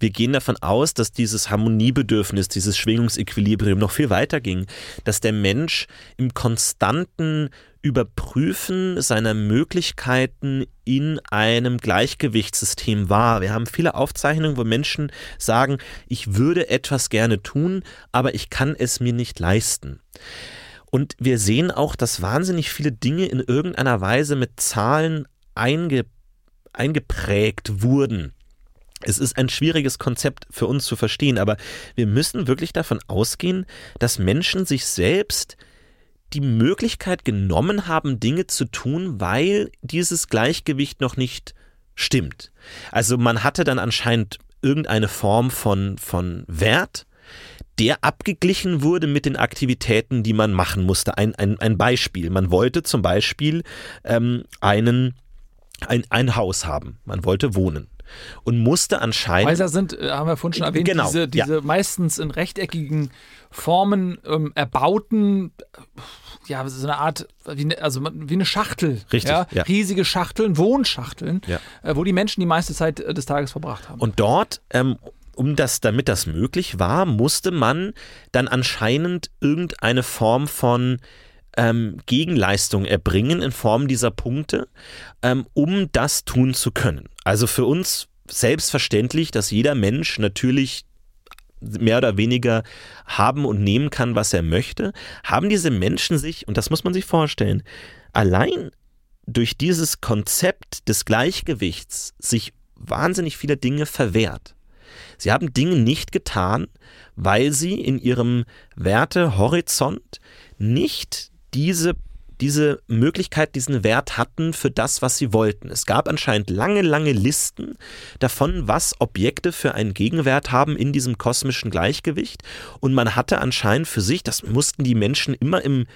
wir gehen davon aus, dass dieses Harmoniebedürfnis, dieses Schwingungsequilibrium noch viel weiter ging, dass der Mensch im konstanten Überprüfen seiner Möglichkeiten in einem Gleichgewichtssystem war. Wir haben viele Aufzeichnungen, wo Menschen sagen, ich würde etwas gerne tun, aber ich kann es mir nicht leisten. Und wir sehen auch, dass wahnsinnig viele Dinge in irgendeiner Weise mit Zahlen einge eingeprägt wurden. Es ist ein schwieriges Konzept für uns zu verstehen, aber wir müssen wirklich davon ausgehen, dass Menschen sich selbst die Möglichkeit genommen haben, Dinge zu tun, weil dieses Gleichgewicht noch nicht stimmt. Also man hatte dann anscheinend irgendeine Form von, von Wert, der abgeglichen wurde mit den Aktivitäten, die man machen musste. Ein, ein, ein Beispiel. Man wollte zum Beispiel ähm, einen, ein, ein Haus haben. Man wollte wohnen und musste anscheinend. Häuser sind, äh, haben wir vorhin schon erwähnt, genau, diese, diese ja. meistens in rechteckigen Formen ähm, erbauten, ja, so eine Art, wie eine, also wie eine Schachtel. Richtig. Ja? ja. Riesige Schachteln, Wohnschachteln, äh, wo die Menschen die meiste Zeit äh, des Tages verbracht haben. Und dort, ähm, um das, damit das möglich war, musste man dann anscheinend irgendeine Form von ähm, Gegenleistung erbringen in Form dieser Punkte, ähm, um das tun zu können. Also für uns selbstverständlich, dass jeder Mensch natürlich mehr oder weniger haben und nehmen kann, was er möchte, haben diese Menschen sich, und das muss man sich vorstellen, allein durch dieses Konzept des Gleichgewichts sich wahnsinnig viele Dinge verwehrt. Sie haben Dinge nicht getan, weil sie in ihrem Wertehorizont nicht diese diese Möglichkeit, diesen Wert hatten für das, was sie wollten. Es gab anscheinend lange, lange Listen davon, was Objekte für einen Gegenwert haben in diesem kosmischen Gleichgewicht. Und man hatte anscheinend für sich, das mussten die Menschen immer im,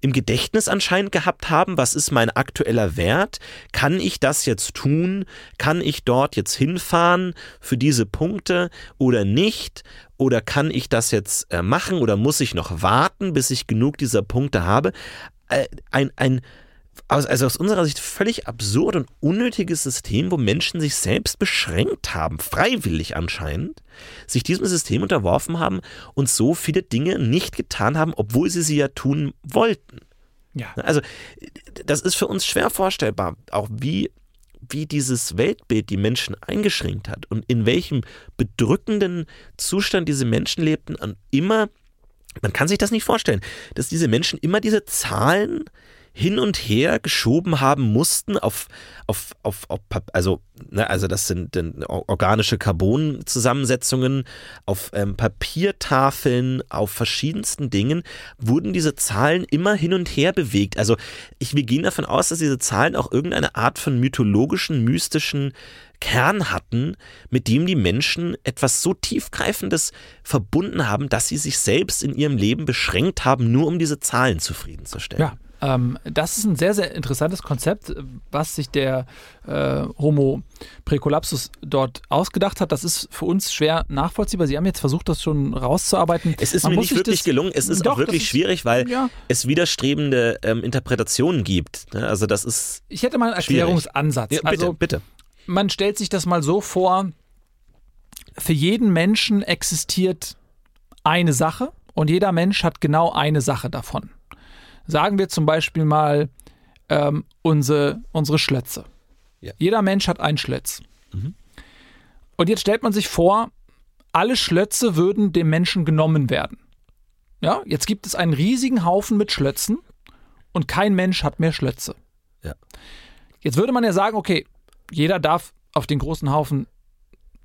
im Gedächtnis anscheinend gehabt haben, was ist mein aktueller Wert? Kann ich das jetzt tun? Kann ich dort jetzt hinfahren für diese Punkte oder nicht? Oder kann ich das jetzt äh, machen oder muss ich noch warten, bis ich genug dieser Punkte habe? Äh, ein, ein also aus unserer Sicht völlig absurd und unnötiges System, wo Menschen sich selbst beschränkt haben, freiwillig anscheinend, sich diesem System unterworfen haben und so viele Dinge nicht getan haben, obwohl sie sie ja tun wollten. Ja. Also das ist für uns schwer vorstellbar, auch wie, wie dieses Weltbild die Menschen eingeschränkt hat und in welchem bedrückenden Zustand diese Menschen lebten und immer man kann sich das nicht vorstellen, dass diese Menschen immer diese Zahlen hin und her geschoben haben mussten auf, auf, auf, auf also, ne, also das sind organische Carbonzusammensetzungen, auf ähm, Papiertafeln, auf verschiedensten Dingen wurden diese Zahlen immer hin und her bewegt. Also ich, wir gehen davon aus, dass diese Zahlen auch irgendeine Art von mythologischen, mystischen Kern hatten, mit dem die Menschen etwas so tiefgreifendes verbunden haben, dass sie sich selbst in ihrem Leben beschränkt haben, nur um diese Zahlen zufriedenzustellen. Ja, ähm, das ist ein sehr, sehr interessantes Konzept, was sich der äh, Homo Precolapsus dort ausgedacht hat. Das ist für uns schwer nachvollziehbar. Sie haben jetzt versucht, das schon rauszuarbeiten. Es ist Man mir nicht wirklich gelungen. Es ist doch, auch wirklich ist, schwierig, weil ja. es widerstrebende ähm, Interpretationen gibt. Ne? Also das ist. Ich hätte mal einen Erklärungsansatz. Ja, bitte, also, bitte. Man stellt sich das mal so vor: Für jeden Menschen existiert eine Sache und jeder Mensch hat genau eine Sache davon. Sagen wir zum Beispiel mal ähm, unsere, unsere Schlötze. Ja. Jeder Mensch hat einen Schlitz. Mhm. Und jetzt stellt man sich vor, alle Schlötze würden dem Menschen genommen werden. Ja, jetzt gibt es einen riesigen Haufen mit Schlötzen und kein Mensch hat mehr Schlötze. Ja. Jetzt würde man ja sagen, okay, jeder darf auf den großen Haufen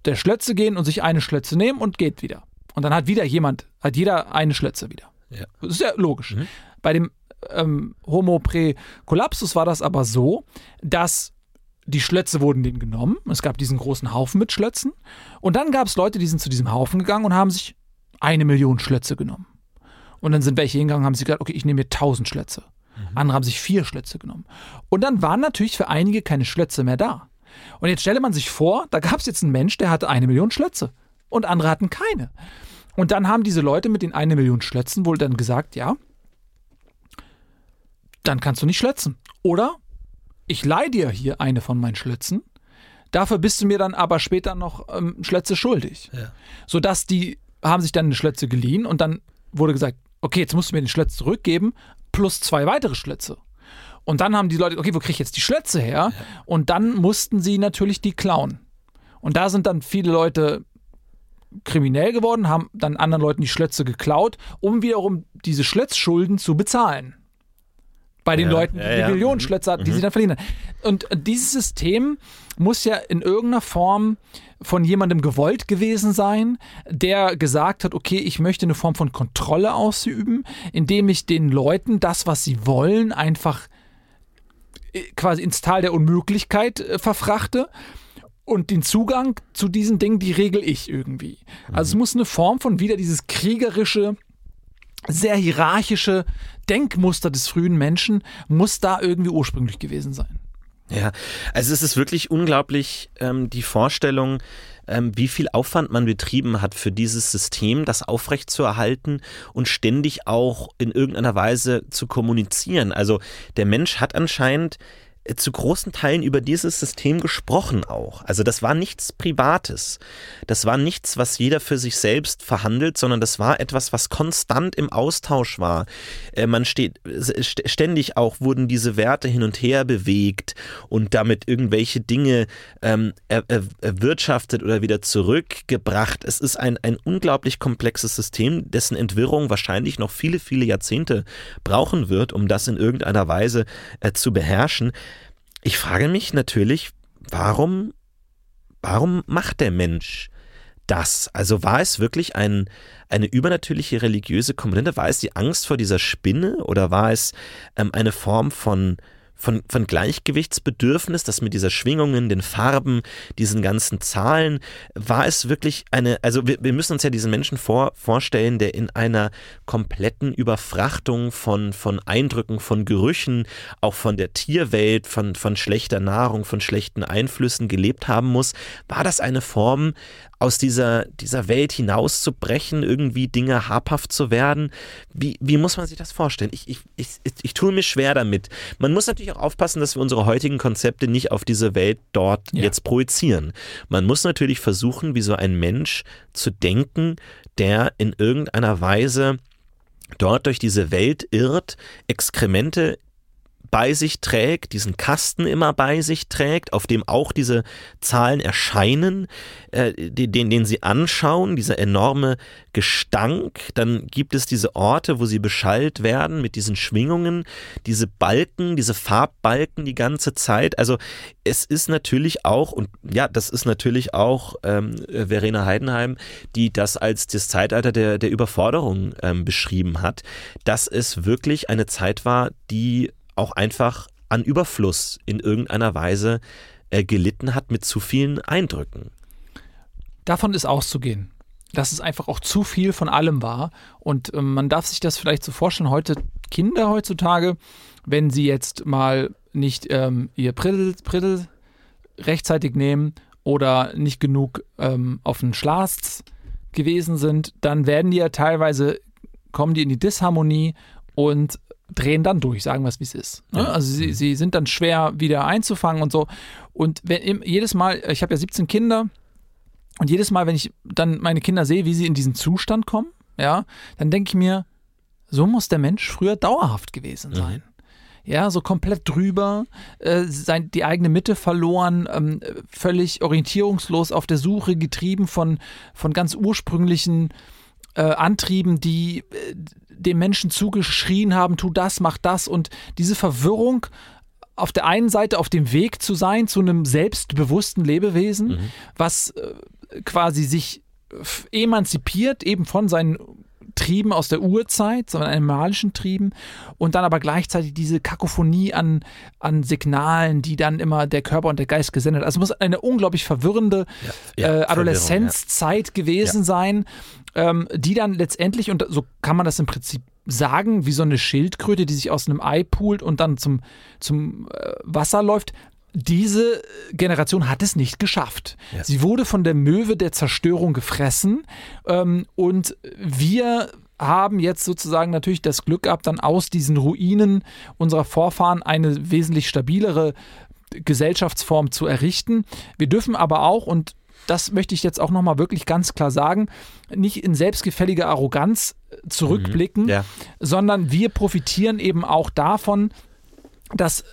der Schlötze gehen und sich eine Schlötze nehmen und geht wieder. Und dann hat wieder jemand, hat jeder eine Schlötze wieder. Ja. Das ist ja logisch. Mhm. Bei dem ähm, Homo precollapsus war das aber so, dass die Schlötze wurden denen genommen. Es gab diesen großen Haufen mit Schlötzen. Und dann gab es Leute, die sind zu diesem Haufen gegangen und haben sich eine Million Schlötze genommen. Und dann sind welche hingegangen und haben sich gesagt, okay, ich nehme mir tausend Schlötze. Mhm. Andere haben sich vier Schlötze genommen. Und dann waren natürlich für einige keine Schlötze mehr da. Und jetzt stelle man sich vor, da gab es jetzt einen Mensch, der hatte eine Million Schlötze. Und andere hatten keine. Und dann haben diese Leute mit den eine Million Schlötzen wohl dann gesagt, ja, dann kannst du nicht schlötzen. Oder ich leih dir hier eine von meinen Schlötzen, dafür bist du mir dann aber später noch ähm, Schlötze schuldig. Ja. Sodass die haben sich dann eine Schlötze geliehen und dann wurde gesagt, okay, jetzt musst du mir den Schlötz zurückgeben, plus zwei weitere Schlötze. Und dann haben die Leute, okay, wo kriege ich jetzt die Schlötze her? Ja. Und dann mussten sie natürlich die klauen. Und da sind dann viele Leute kriminell geworden, haben dann anderen Leuten die Schlötze geklaut, um wiederum diese Schlötzschulden zu bezahlen bei den ja, Leuten, die ja, die Millionen. Schlötzer, die mhm. sie dann verlieren. Und dieses System muss ja in irgendeiner Form von jemandem gewollt gewesen sein, der gesagt hat, okay, ich möchte eine Form von Kontrolle ausüben, indem ich den Leuten das, was sie wollen, einfach äh, quasi ins Tal der Unmöglichkeit äh, verfrachte. Und den Zugang zu diesen Dingen, die regel ich irgendwie. Also es mhm. muss eine Form von wieder dieses kriegerische, sehr hierarchische Denkmuster des frühen Menschen muss da irgendwie ursprünglich gewesen sein. Ja, also es ist wirklich unglaublich ähm, die Vorstellung, ähm, wie viel Aufwand man betrieben hat für dieses System, das aufrechtzuerhalten und ständig auch in irgendeiner Weise zu kommunizieren. Also der Mensch hat anscheinend zu großen Teilen über dieses System gesprochen auch. Also das war nichts Privates. Das war nichts, was jeder für sich selbst verhandelt, sondern das war etwas, was konstant im Austausch war. Äh, man steht ständig auch wurden diese Werte hin und her bewegt und damit irgendwelche Dinge ähm, er, er, erwirtschaftet oder wieder zurückgebracht. Es ist ein, ein unglaublich komplexes System, dessen Entwirrung wahrscheinlich noch viele, viele Jahrzehnte brauchen wird, um das in irgendeiner Weise äh, zu beherrschen. Ich frage mich natürlich, warum, warum macht der Mensch das? Also war es wirklich ein, eine übernatürliche religiöse Komponente? War es die Angst vor dieser Spinne oder war es ähm, eine Form von von, von Gleichgewichtsbedürfnis, das mit dieser Schwingungen, den Farben, diesen ganzen Zahlen, war es wirklich eine, also wir, wir müssen uns ja diesen Menschen vor, vorstellen, der in einer kompletten Überfrachtung von, von Eindrücken, von Gerüchen, auch von der Tierwelt, von, von schlechter Nahrung, von schlechten Einflüssen gelebt haben muss. War das eine Form aus dieser, dieser Welt hinauszubrechen, irgendwie Dinge habhaft zu werden. Wie, wie muss man sich das vorstellen? Ich, ich, ich, ich tue mir schwer damit. Man muss natürlich auch aufpassen, dass wir unsere heutigen Konzepte nicht auf diese Welt dort ja. jetzt projizieren. Man muss natürlich versuchen, wie so ein Mensch zu denken, der in irgendeiner Weise dort durch diese Welt irrt, Exkremente bei sich trägt, diesen Kasten immer bei sich trägt, auf dem auch diese Zahlen erscheinen, äh, den, den sie anschauen, dieser enorme Gestank. Dann gibt es diese Orte, wo sie beschallt werden mit diesen Schwingungen, diese Balken, diese Farbbalken die ganze Zeit. Also es ist natürlich auch, und ja, das ist natürlich auch ähm, Verena Heidenheim, die das als das Zeitalter der, der Überforderung ähm, beschrieben hat, dass es wirklich eine Zeit war, die auch einfach an Überfluss in irgendeiner Weise äh, gelitten hat mit zu vielen Eindrücken. Davon ist auszugehen, dass es einfach auch zu viel von allem war. Und äh, man darf sich das vielleicht so vorstellen, heute Kinder heutzutage, wenn sie jetzt mal nicht ähm, ihr Priddel, Priddel rechtzeitig nehmen oder nicht genug ähm, auf den Schlast gewesen sind, dann werden die ja teilweise, kommen die in die Disharmonie und drehen dann durch, sagen wir es, wie es ist. Ne? Also sie, mhm. sie sind dann schwer wieder einzufangen und so. Und wenn, jedes Mal, ich habe ja 17 Kinder, und jedes Mal, wenn ich dann meine Kinder sehe, wie sie in diesen Zustand kommen, ja, dann denke ich mir, so muss der Mensch früher dauerhaft gewesen mhm. sein. Mhm. Ja, so komplett drüber, äh, sein, die eigene Mitte verloren, ähm, völlig orientierungslos auf der Suche, getrieben von, von ganz ursprünglichen äh, Antrieben, die äh, dem Menschen zugeschrien haben, tu das, mach das und diese Verwirrung auf der einen Seite auf dem Weg zu sein zu einem selbstbewussten Lebewesen, mhm. was äh, quasi sich emanzipiert eben von seinen Trieben aus der Urzeit, sondern animalischen Trieben und dann aber gleichzeitig diese Kakophonie an, an Signalen, die dann immer der Körper und der Geist gesendet hat. Also es muss eine unglaublich verwirrende ja, ja, äh, Adoleszenzzeit ja. gewesen sein, ähm, die dann letztendlich, und so kann man das im Prinzip sagen, wie so eine Schildkröte, die sich aus einem Ei poolt und dann zum, zum äh, Wasser läuft, diese Generation hat es nicht geschafft. Ja. Sie wurde von der Möwe der Zerstörung gefressen ähm, und wir haben jetzt sozusagen natürlich das Glück gehabt, dann aus diesen Ruinen unserer Vorfahren eine wesentlich stabilere Gesellschaftsform zu errichten. Wir dürfen aber auch, und das möchte ich jetzt auch nochmal wirklich ganz klar sagen, nicht in selbstgefällige Arroganz zurückblicken, mhm, ja. sondern wir profitieren eben auch davon, dass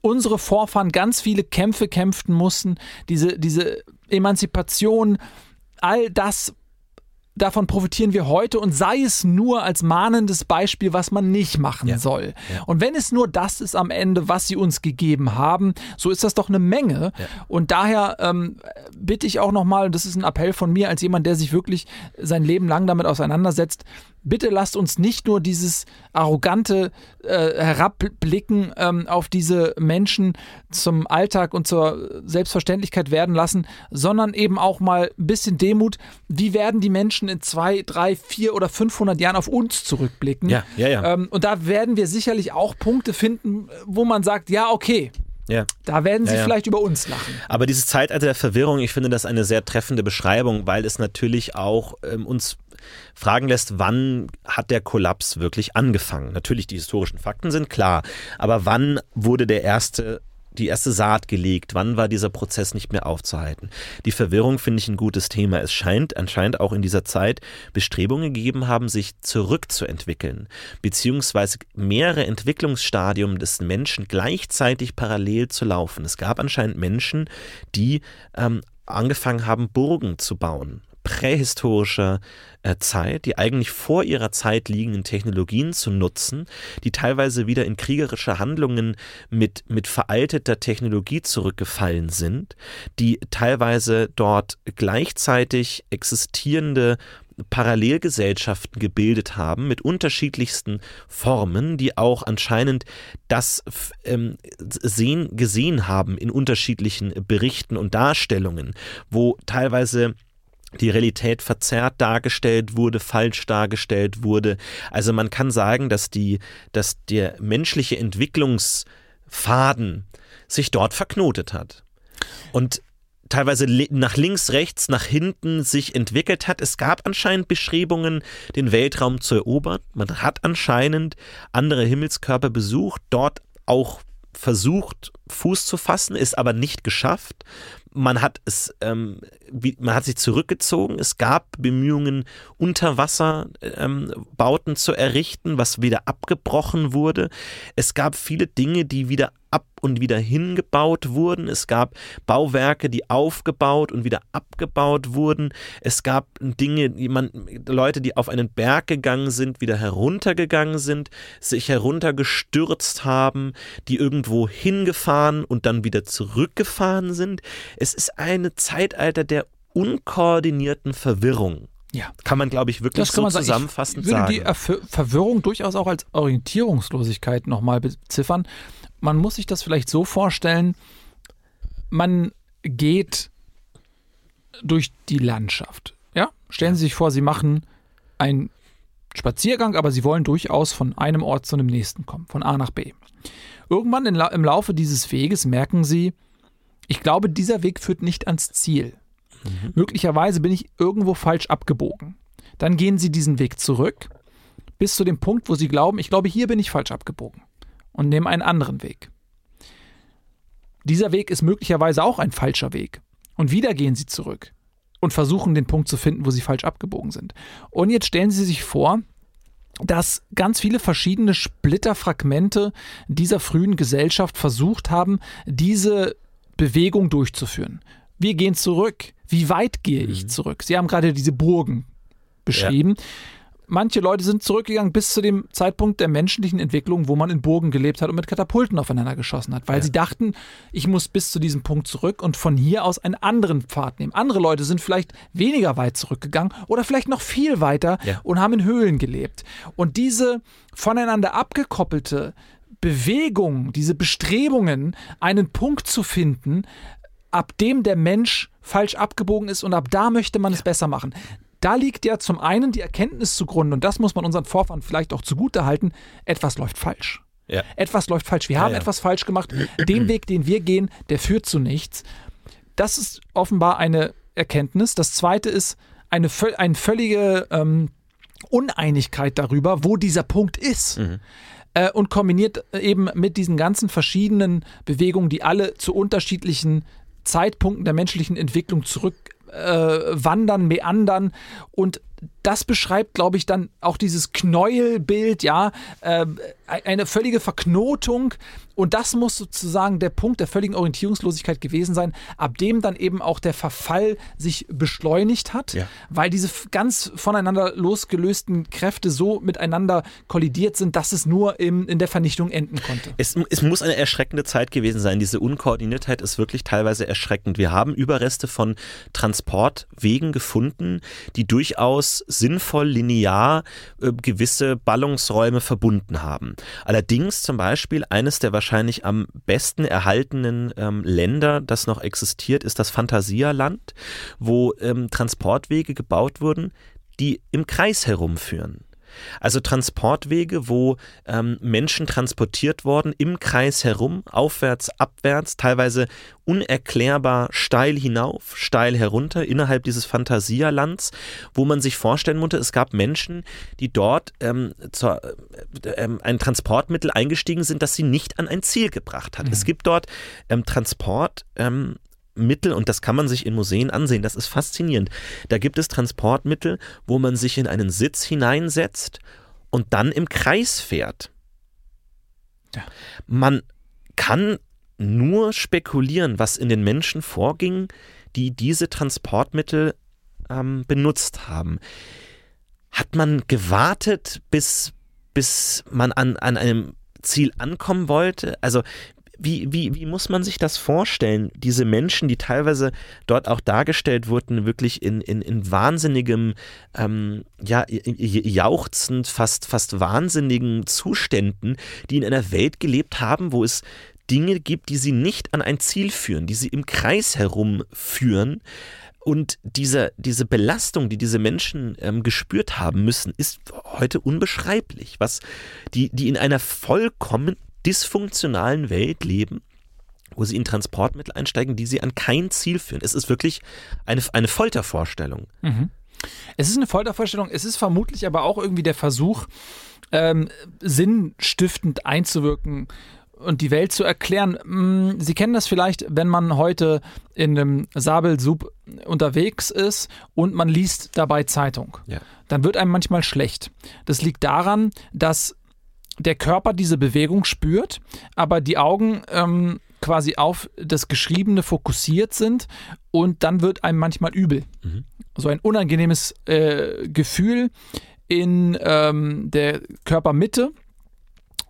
unsere Vorfahren ganz viele Kämpfe kämpften mussten, diese, diese Emanzipation, all das davon profitieren wir heute und sei es nur als mahnendes Beispiel, was man nicht machen ja. soll. Ja. Und wenn es nur das ist am Ende, was sie uns gegeben haben, so ist das doch eine Menge. Ja. Und daher ähm, bitte ich auch nochmal, das ist ein Appell von mir als jemand, der sich wirklich sein Leben lang damit auseinandersetzt, bitte lasst uns nicht nur dieses arrogante äh, Herabblicken ähm, auf diese Menschen zum Alltag und zur Selbstverständlichkeit werden lassen, sondern eben auch mal ein bisschen Demut. Wie werden die Menschen in zwei, drei, vier oder 500 Jahren auf uns zurückblicken? Ja, ja, ja. Ähm, und da werden wir sicherlich auch Punkte finden, wo man sagt, ja, okay, ja. Da werden sie ja, ja. vielleicht über uns lachen. Aber dieses Zeitalter der Verwirrung, ich finde das eine sehr treffende Beschreibung, weil es natürlich auch ähm, uns fragen lässt, wann hat der Kollaps wirklich angefangen? Natürlich, die historischen Fakten sind klar, aber wann wurde der erste die erste Saat gelegt? Wann war dieser Prozess nicht mehr aufzuhalten? Die Verwirrung finde ich ein gutes Thema. Es scheint anscheinend auch in dieser Zeit Bestrebungen gegeben haben, sich zurückzuentwickeln, beziehungsweise mehrere Entwicklungsstadien des Menschen gleichzeitig parallel zu laufen. Es gab anscheinend Menschen, die ähm, angefangen haben, Burgen zu bauen, prähistorischer äh, Zeit, die eigentlich vor ihrer Zeit liegenden Technologien zu nutzen, die teilweise wieder in kriegerische Handlungen mit, mit veralteter Technologie zurückgefallen sind, die teilweise dort gleichzeitig existierende Parallelgesellschaften gebildet haben mit unterschiedlichsten Formen, die auch anscheinend das ähm, sehen, gesehen haben in unterschiedlichen Berichten und Darstellungen, wo teilweise die Realität verzerrt dargestellt wurde, falsch dargestellt wurde. Also man kann sagen, dass die, dass der menschliche Entwicklungsfaden sich dort verknotet hat. Und teilweise nach links, rechts, nach hinten sich entwickelt hat. Es gab anscheinend Beschreibungen, den Weltraum zu erobern. Man hat anscheinend andere Himmelskörper besucht, dort auch versucht, Fuß zu fassen, ist aber nicht geschafft. Man hat es, ähm, man hat sich zurückgezogen. Es gab Bemühungen, Unterwasserbauten ähm, zu errichten, was wieder abgebrochen wurde. Es gab viele Dinge, die wieder ab und wieder hingebaut wurden. Es gab Bauwerke, die aufgebaut und wieder abgebaut wurden. Es gab Dinge, die man, Leute, die auf einen Berg gegangen sind, wieder heruntergegangen sind, sich heruntergestürzt haben, die irgendwo hingefahren und dann wieder zurückgefahren sind. Es ist ein Zeitalter der unkoordinierten Verwirrung. Ja. Kann man, glaube ich, wirklich so sagen. zusammenfassend ich würde sagen. die Verwirrung durchaus auch als Orientierungslosigkeit nochmal beziffern man muss sich das vielleicht so vorstellen, man geht durch die Landschaft. Ja? Stellen Sie sich vor, Sie machen einen Spaziergang, aber Sie wollen durchaus von einem Ort zu einem nächsten kommen, von A nach B. Irgendwann im Laufe dieses Weges merken Sie, ich glaube, dieser Weg führt nicht ans Ziel. Mhm. Möglicherweise bin ich irgendwo falsch abgebogen. Dann gehen Sie diesen Weg zurück bis zu dem Punkt, wo Sie glauben, ich glaube, hier bin ich falsch abgebogen und nehmen einen anderen Weg. Dieser Weg ist möglicherweise auch ein falscher Weg. Und wieder gehen sie zurück und versuchen den Punkt zu finden, wo sie falsch abgebogen sind. Und jetzt stellen Sie sich vor, dass ganz viele verschiedene Splitterfragmente dieser frühen Gesellschaft versucht haben, diese Bewegung durchzuführen. Wir gehen zurück. Wie weit gehe ich mhm. zurück? Sie haben gerade diese Burgen beschrieben. Ja manche Leute sind zurückgegangen bis zu dem Zeitpunkt der menschlichen Entwicklung, wo man in Burgen gelebt hat und mit Katapulten aufeinander geschossen hat, weil ja. sie dachten, ich muss bis zu diesem Punkt zurück und von hier aus einen anderen Pfad nehmen. Andere Leute sind vielleicht weniger weit zurückgegangen oder vielleicht noch viel weiter ja. und haben in Höhlen gelebt. Und diese voneinander abgekoppelte Bewegung, diese Bestrebungen, einen Punkt zu finden, ab dem der Mensch falsch abgebogen ist und ab da möchte man es besser machen da liegt ja zum einen die Erkenntnis zugrunde, und das muss man unseren Vorfahren vielleicht auch zugute halten, etwas läuft falsch. Ja. Etwas läuft falsch. Wir haben ja. etwas falsch gemacht. Den Weg, den wir gehen, der führt zu nichts. Das ist offenbar eine Erkenntnis. Das zweite ist eine, eine völlige ähm, Uneinigkeit darüber, wo dieser Punkt ist. Mhm. Äh, und kombiniert eben mit diesen ganzen verschiedenen Bewegungen, die alle zu unterschiedlichen Zeitpunkten der menschlichen Entwicklung zurück äh, wandern, meandern und das beschreibt, glaube ich, dann auch dieses Knäuelbild, ja, äh, eine völlige Verknotung. Und das muss sozusagen der Punkt der völligen Orientierungslosigkeit gewesen sein, ab dem dann eben auch der Verfall sich beschleunigt hat, ja. weil diese ganz voneinander losgelösten Kräfte so miteinander kollidiert sind, dass es nur im, in der Vernichtung enden konnte. Es, es muss eine erschreckende Zeit gewesen sein. Diese Unkoordiniertheit ist wirklich teilweise erschreckend. Wir haben Überreste von Transportwegen gefunden, die durchaus sinnvoll linear äh, gewisse Ballungsräume verbunden haben. Allerdings zum Beispiel eines der wahrscheinlich am besten erhaltenen ähm, Länder, das noch existiert, ist das Phantasialand, wo ähm, Transportwege gebaut wurden, die im Kreis herumführen. Also Transportwege, wo ähm, Menschen transportiert worden im Kreis herum, aufwärts, abwärts, teilweise unerklärbar steil hinauf, steil herunter innerhalb dieses Phantasialands, wo man sich vorstellen musste, es gab Menschen, die dort ähm, zur, äh, äh, ein Transportmittel eingestiegen sind, das sie nicht an ein Ziel gebracht hat. Mhm. Es gibt dort ähm, Transport, ähm, Mittel, und das kann man sich in Museen ansehen, das ist faszinierend. Da gibt es Transportmittel, wo man sich in einen Sitz hineinsetzt und dann im Kreis fährt. Ja. Man kann nur spekulieren, was in den Menschen vorging, die diese Transportmittel ähm, benutzt haben. Hat man gewartet, bis, bis man an, an einem Ziel ankommen wollte? Also wie, wie, wie muss man sich das vorstellen? Diese Menschen, die teilweise dort auch dargestellt wurden, wirklich in, in, in wahnsinnigem, ähm, ja, jauchzend, fast, fast wahnsinnigen Zuständen, die in einer Welt gelebt haben, wo es Dinge gibt, die sie nicht an ein Ziel führen, die sie im Kreis herumführen. Und diese, diese Belastung, die diese Menschen ähm, gespürt haben müssen, ist heute unbeschreiblich. Was die, die in einer vollkommen dysfunktionalen Welt leben, wo sie in Transportmittel einsteigen, die sie an kein Ziel führen. Es ist wirklich eine, eine Foltervorstellung. Mhm. Es ist eine Foltervorstellung, es ist vermutlich aber auch irgendwie der Versuch, ähm, sinnstiftend einzuwirken und die Welt zu erklären. Mm, Sie kennen das vielleicht, wenn man heute in einem Sabelsub unterwegs ist und man liest dabei Zeitung. Ja. Dann wird einem manchmal schlecht. Das liegt daran, dass der Körper diese Bewegung spürt, aber die Augen ähm, quasi auf das Geschriebene fokussiert sind und dann wird einem manchmal übel. Mhm. So ein unangenehmes äh, Gefühl in ähm, der Körpermitte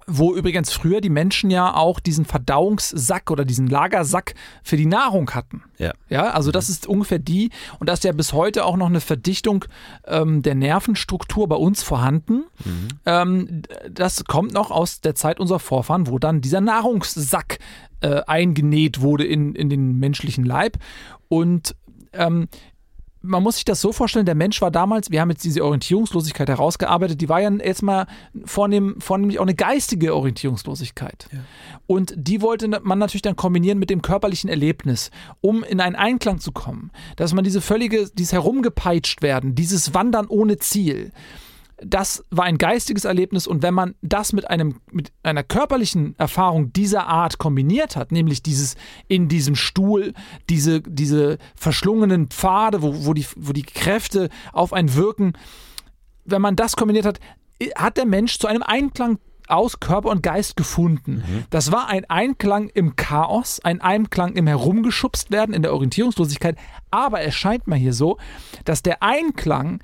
wo übrigens früher die Menschen ja auch diesen Verdauungssack oder diesen Lagersack für die Nahrung hatten. Ja. Ja, also das ist ungefähr die, und da ist ja bis heute auch noch eine Verdichtung ähm, der Nervenstruktur bei uns vorhanden. Mhm. Ähm, das kommt noch aus der Zeit unserer Vorfahren, wo dann dieser Nahrungssack äh, eingenäht wurde in, in den menschlichen Leib. Und ähm, man muss sich das so vorstellen, der Mensch war damals, wir haben jetzt diese Orientierungslosigkeit herausgearbeitet, die war ja jetzt mal vornehm, vornehmlich auch eine geistige Orientierungslosigkeit. Ja. Und die wollte man natürlich dann kombinieren mit dem körperlichen Erlebnis, um in einen Einklang zu kommen. Dass man diese völlige, dieses Herumgepeitscht werden, dieses Wandern ohne Ziel, das war ein geistiges Erlebnis und wenn man das mit einem mit einer körperlichen Erfahrung dieser Art kombiniert hat, nämlich dieses in diesem Stuhl, diese diese verschlungenen Pfade, wo, wo die wo die Kräfte auf einen wirken, wenn man das kombiniert hat, hat der Mensch zu einem Einklang aus Körper und Geist gefunden. Mhm. Das war ein Einklang im Chaos, ein Einklang im Herumgeschubst werden, in der Orientierungslosigkeit. Aber es scheint mir hier so, dass der Einklang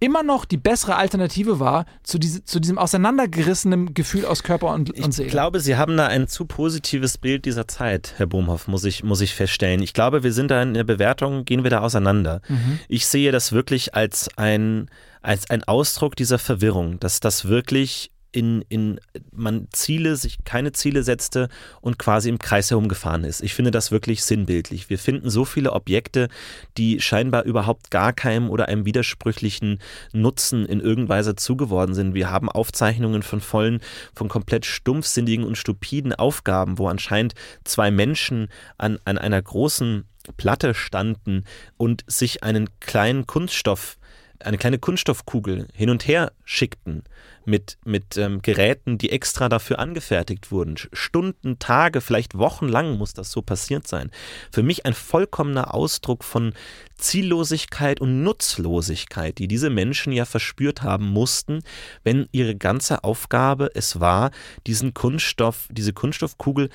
immer noch die bessere Alternative war zu, diese, zu diesem auseinandergerissenen Gefühl aus Körper und, und Seele. Ich glaube, Sie haben da ein zu positives Bild dieser Zeit, Herr Bohmhoff, muss ich, muss ich feststellen. Ich glaube, wir sind da in der Bewertung, gehen wir da auseinander. Mhm. Ich sehe das wirklich als ein, als ein Ausdruck dieser Verwirrung, dass das wirklich in, in man Ziele, sich keine Ziele setzte und quasi im Kreis herumgefahren ist. Ich finde das wirklich sinnbildlich. Wir finden so viele Objekte, die scheinbar überhaupt gar keinem oder einem widersprüchlichen Nutzen in irgendeiner Weise zugeworden sind. Wir haben Aufzeichnungen von vollen, von komplett stumpfsinnigen und stupiden Aufgaben, wo anscheinend zwei Menschen an, an einer großen Platte standen und sich einen kleinen Kunststoff eine kleine Kunststoffkugel hin und her schickten mit, mit ähm, Geräten, die extra dafür angefertigt wurden. Stunden, Tage, vielleicht wochenlang muss das so passiert sein. Für mich ein vollkommener Ausdruck von Ziellosigkeit und Nutzlosigkeit, die diese Menschen ja verspürt haben mussten, wenn ihre ganze Aufgabe es war, diesen Kunststoff, diese Kunststoffkugel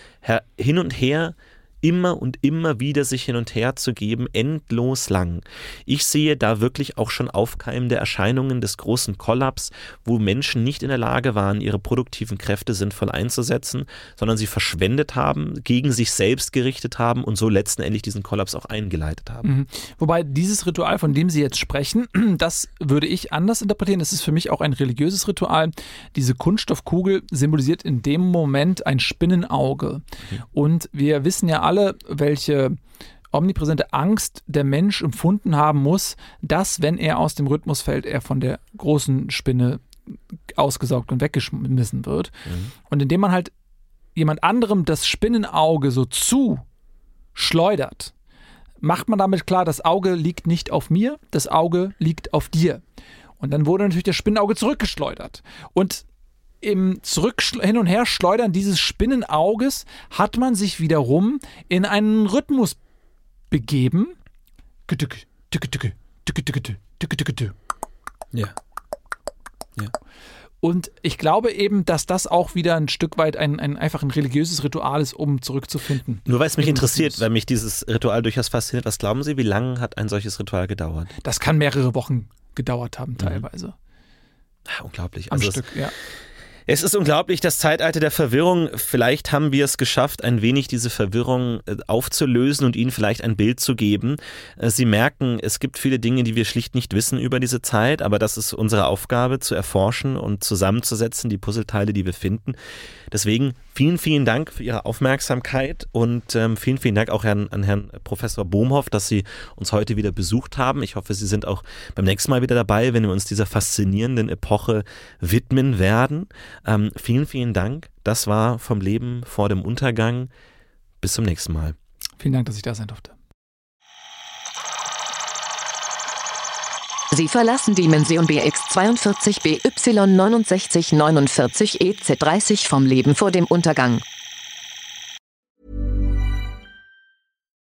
hin und her immer und immer wieder sich hin und her zu geben, endlos lang. Ich sehe da wirklich auch schon aufkeimende Erscheinungen des großen Kollaps, wo Menschen nicht in der Lage waren, ihre produktiven Kräfte sinnvoll einzusetzen, sondern sie verschwendet haben, gegen sich selbst gerichtet haben und so letztendlich diesen Kollaps auch eingeleitet haben. Mhm. Wobei dieses Ritual, von dem Sie jetzt sprechen, das würde ich anders interpretieren. Das ist für mich auch ein religiöses Ritual. Diese Kunststoffkugel symbolisiert in dem Moment ein Spinnenauge. Mhm. Und wir wissen ja alle, alle, welche omnipräsente Angst der Mensch empfunden haben muss, dass, wenn er aus dem Rhythmus fällt, er von der großen Spinne ausgesaugt und weggeschmissen wird. Mhm. Und indem man halt jemand anderem das Spinnenauge so zu schleudert, macht man damit klar, das Auge liegt nicht auf mir, das Auge liegt auf dir. Und dann wurde natürlich das Spinnenauge zurückgeschleudert. Und im Zurück hin und her schleudern dieses Spinnenauges hat man sich wiederum in einen Rhythmus begeben. Ja. Ja. Und ich glaube eben, dass das auch wieder ein Stück weit ein, ein einfach ein religiöses Ritual ist, um zurückzufinden. Nur weil es mich interessiert, weil mich dieses Ritual durchaus fasziniert. Was glauben Sie, wie lange hat ein solches Ritual gedauert? Das kann mehrere Wochen gedauert haben, teilweise. Mhm. Unglaublich. Am also Stück, ja. Es ist unglaublich, das Zeitalter der Verwirrung. Vielleicht haben wir es geschafft, ein wenig diese Verwirrung äh, aufzulösen und Ihnen vielleicht ein Bild zu geben. Äh, Sie merken, es gibt viele Dinge, die wir schlicht nicht wissen über diese Zeit, aber das ist unsere Aufgabe, zu erforschen und zusammenzusetzen, die Puzzleteile, die wir finden. Deswegen vielen, vielen Dank für Ihre Aufmerksamkeit und ähm, vielen, vielen Dank auch an, an Herrn Professor Bohmhoff, dass Sie uns heute wieder besucht haben. Ich hoffe, Sie sind auch beim nächsten Mal wieder dabei, wenn wir uns dieser faszinierenden Epoche widmen werden. Ähm, vielen, vielen Dank. Das war vom Leben vor dem Untergang. Bis zum nächsten Mal. Vielen Dank, dass ich da sein durfte. Sie verlassen Dimension BX42 BY6949 EC30 vom Leben vor dem Untergang.